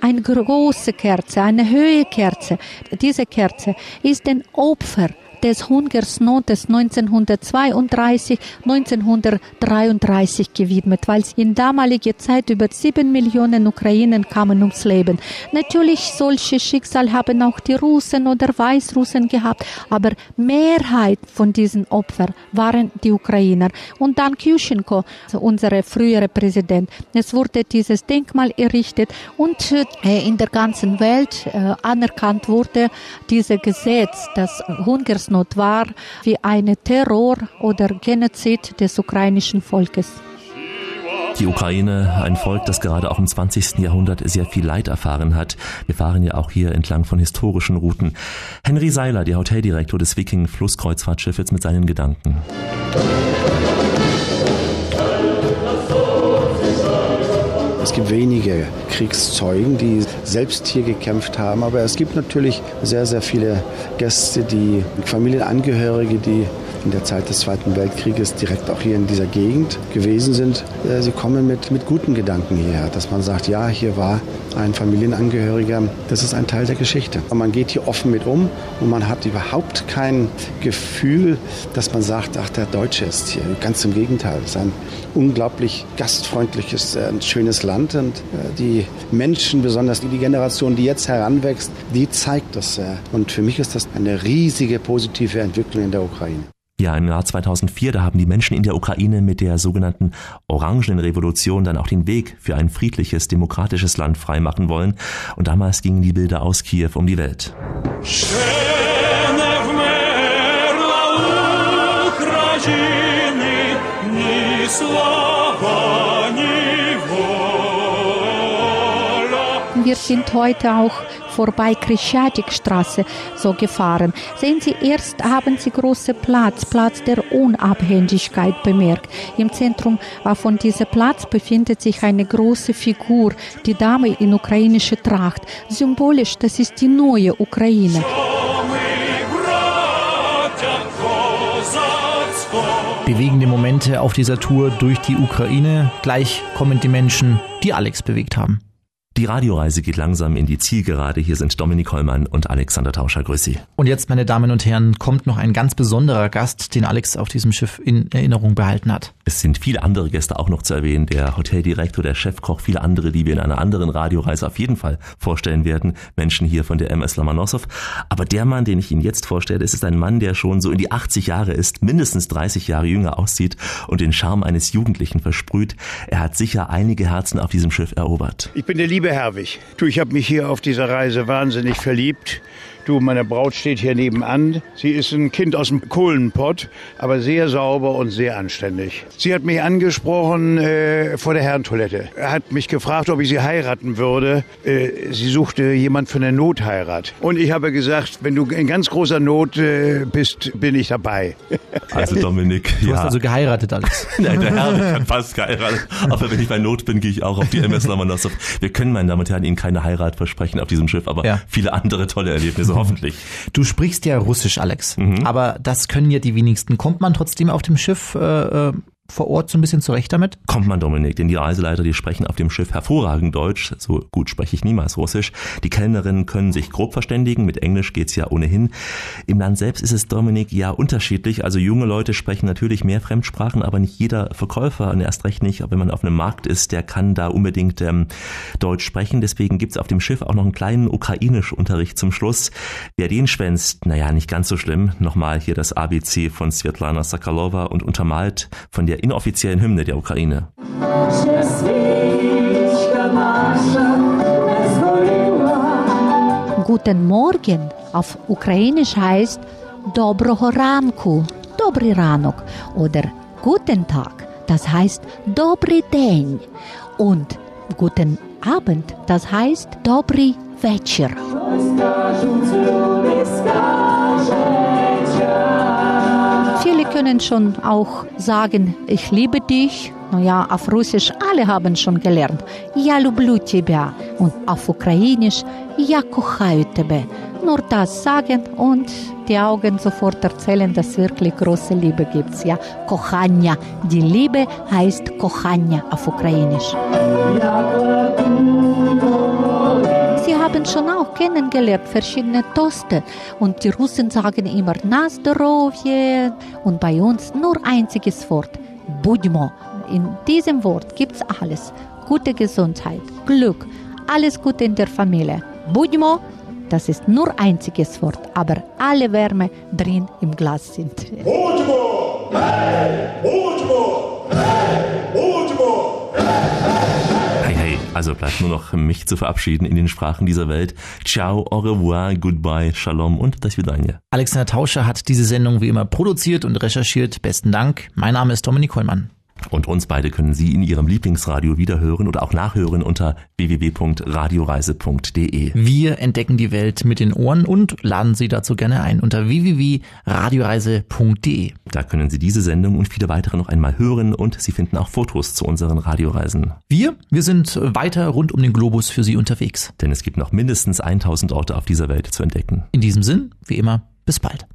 Eine große Kerze, eine hohe Kerze. Diese Kerze ist ein Opfer des Hungersnotes 1932, 1933 gewidmet, weil in damaliger Zeit über sieben Millionen Ukrainen kamen ums Leben. Natürlich solche Schicksal haben auch die Russen oder Weißrussen gehabt, aber Mehrheit von diesen Opfern waren die Ukrainer. Und dann Kyushchenko, unser früherer Präsident. Es wurde dieses Denkmal errichtet und äh, in der ganzen Welt äh, anerkannt wurde dieses Gesetz, das Hungersnot Hungersnot war wie eine Terror oder Genozid des ukrainischen Volkes. Die Ukraine, ein Volk, das gerade auch im 20. Jahrhundert sehr viel Leid erfahren hat. Wir fahren ja auch hier entlang von historischen Routen. Henry Seiler, der Hoteldirektor des Viking Flusskreuzfahrtschiffes mit seinen Gedanken. Es gibt wenige Kriegszeugen, die selbst hier gekämpft haben, aber es gibt natürlich sehr, sehr viele Gäste, die Familienangehörige, die in der Zeit des Zweiten Weltkrieges direkt auch hier in dieser Gegend gewesen sind. Äh, sie kommen mit, mit guten Gedanken hierher, dass man sagt, ja, hier war ein Familienangehöriger, das ist ein Teil der Geschichte. Und man geht hier offen mit um und man hat überhaupt kein Gefühl, dass man sagt, ach, der Deutsche ist hier. Ganz im Gegenteil, es ist ein unglaublich gastfreundliches, äh, schönes Land und äh, die Menschen, besonders die Generation, die jetzt heranwächst, die zeigt das. Und für mich ist das eine riesige positive Entwicklung in der Ukraine. Ja, im Jahr 2004, da haben die Menschen in der Ukraine mit der sogenannten Orangenrevolution dann auch den Weg für ein friedliches, demokratisches Land freimachen wollen. Und damals gingen die Bilder aus Kiew um die Welt. Wir sind heute auch vorbei Krischatikstraße so gefahren. Sehen Sie, erst haben Sie großen Platz, Platz der Unabhängigkeit bemerkt. Im Zentrum von diesem Platz befindet sich eine große Figur, die Dame in ukrainischer Tracht. Symbolisch, das ist die neue Ukraine. Bewegende Momente auf dieser Tour durch die Ukraine. Gleich kommen die Menschen, die Alex bewegt haben. Die Radioreise geht langsam in die Zielgerade. Hier sind Dominik Hollmann und Alexander Tauscher. Grüß Sie. Und jetzt, meine Damen und Herren, kommt noch ein ganz besonderer Gast, den Alex auf diesem Schiff in Erinnerung behalten hat. Es sind viele andere Gäste auch noch zu erwähnen. Der Hoteldirektor, der Chefkoch, viele andere, die wir in einer anderen Radioreise auf jeden Fall vorstellen werden. Menschen hier von der MS Lomonossow. Aber der Mann, den ich Ihnen jetzt vorstelle, ist ein Mann, der schon so in die 80 Jahre ist, mindestens 30 Jahre jünger aussieht und den Charme eines Jugendlichen versprüht. Er hat sicher einige Herzen auf diesem Schiff erobert. Ich bin der liebe Herwig. Du, ich habe mich hier auf dieser Reise wahnsinnig verliebt. Du, meine Braut steht hier nebenan. Sie ist ein Kind aus dem Kohlenpott, aber sehr sauber und sehr anständig. Sie hat mich angesprochen äh, vor der Herrentoilette. Er hat mich gefragt, ob ich sie heiraten würde. Äh, sie suchte jemand für eine Notheirat. Und ich habe gesagt, wenn du in ganz großer Not äh, bist, bin ich dabei. Also Dominik, du ja. hast also geheiratet, Alex. Nein, der Herr hat fast geheiratet. Aber wenn ich bei Not bin, gehe ich auch auf die MS Lomonossow. Wir können, meine Damen und Herren, Ihnen keine Heirat versprechen auf diesem Schiff, aber Ja. viele andere tolle Erlebnisse hoffentlich. Du sprichst ja Russisch, Alex. Mhm. Aber das können ja die wenigsten. Kommt man trotzdem auf dem Schiff äh, äh, vor Ort so ein bisschen zurecht damit? Kommt man, Dominik, denn die Reiseleiter, die sprechen auf dem Schiff hervorragend Deutsch. So gut spreche ich niemals Russisch. Die Kellnerinnen können sich grob verständigen. Mit Englisch geht's ja ohnehin. Im Land selbst ist es, Dominik, ja unterschiedlich. Also junge Leute sprechen natürlich mehr Fremdsprachen, aber nicht jeder Verkäufer, und erst recht nicht, wenn man auf einem Markt ist, der kann da unbedingt ähm, Deutsch sprechen. Deswegen gibt's auf dem Schiff auch noch einen kleinen Ukrainisch-Unterricht zum Schluss. Wer den schwänzt, naja, nicht ganz so schlimm. Nochmal hier das ABC von Svetlana Sakalova und untermalt von der inoffiziellen Hymne der Ukraine. Guten Morgen auf Ukrainisch heißt Доброго ранку, Добрий ранок oder Guten Tag, das heißt Добрий день und Guten Abend, das heißt Добрий вечір. Viele können schon auch sagen, ich liebe dich. Naja, auf Russisch alle haben schon gelernt. Я люблю тебя. Und auf Ukrainisch Я кохаю тебе. Nur das sagen und die Augen sofort erzählen, dass wirklich große Liebe gibt. Ja, Kochania. Die Liebe heißt Kochania auf Ukrainisch. Sie haben schon auch kennengelernt verschiedene Toste und die Russen sagen immer Nasdorovje und bei uns nur einziges Wort, Budmo. In diesem Wort gibt es alles. Gute Gesundheit, Glück, alles Gute in der Familie. Budmo, das ist nur einziges Wort, aber alle Wärme drin im Glas sind. Budmo! Hey! Budmo! Hey! Budmo! Hey, hey, also bleibt nur noch mich zu verabschieden in den Sprachen dieser Welt. Ciao, au revoir, goodbye, shalom und das Vidanje. Alexander Tauscher hat diese Sendung wie immer produziert und recherchiert. Besten Dank. Mein Name ist Dominik Hollmann. Und uns beide können Sie in Ihrem Lieblingsradio wiederhören oder auch nachhören unter www.radioreise.de. Wir entdecken die Welt mit den Ohren und laden Sie dazu gerne ein unter www.radioreise.de. Da können Sie diese Sendung und viele weitere noch einmal hören und Sie finden auch Fotos zu unseren Radioreisen. Wir, wir sind weiter rund um den Globus für Sie unterwegs. Denn es gibt noch mindestens 1000 Orte auf dieser Welt zu entdecken. In diesem Sinn, wie immer, bis bald.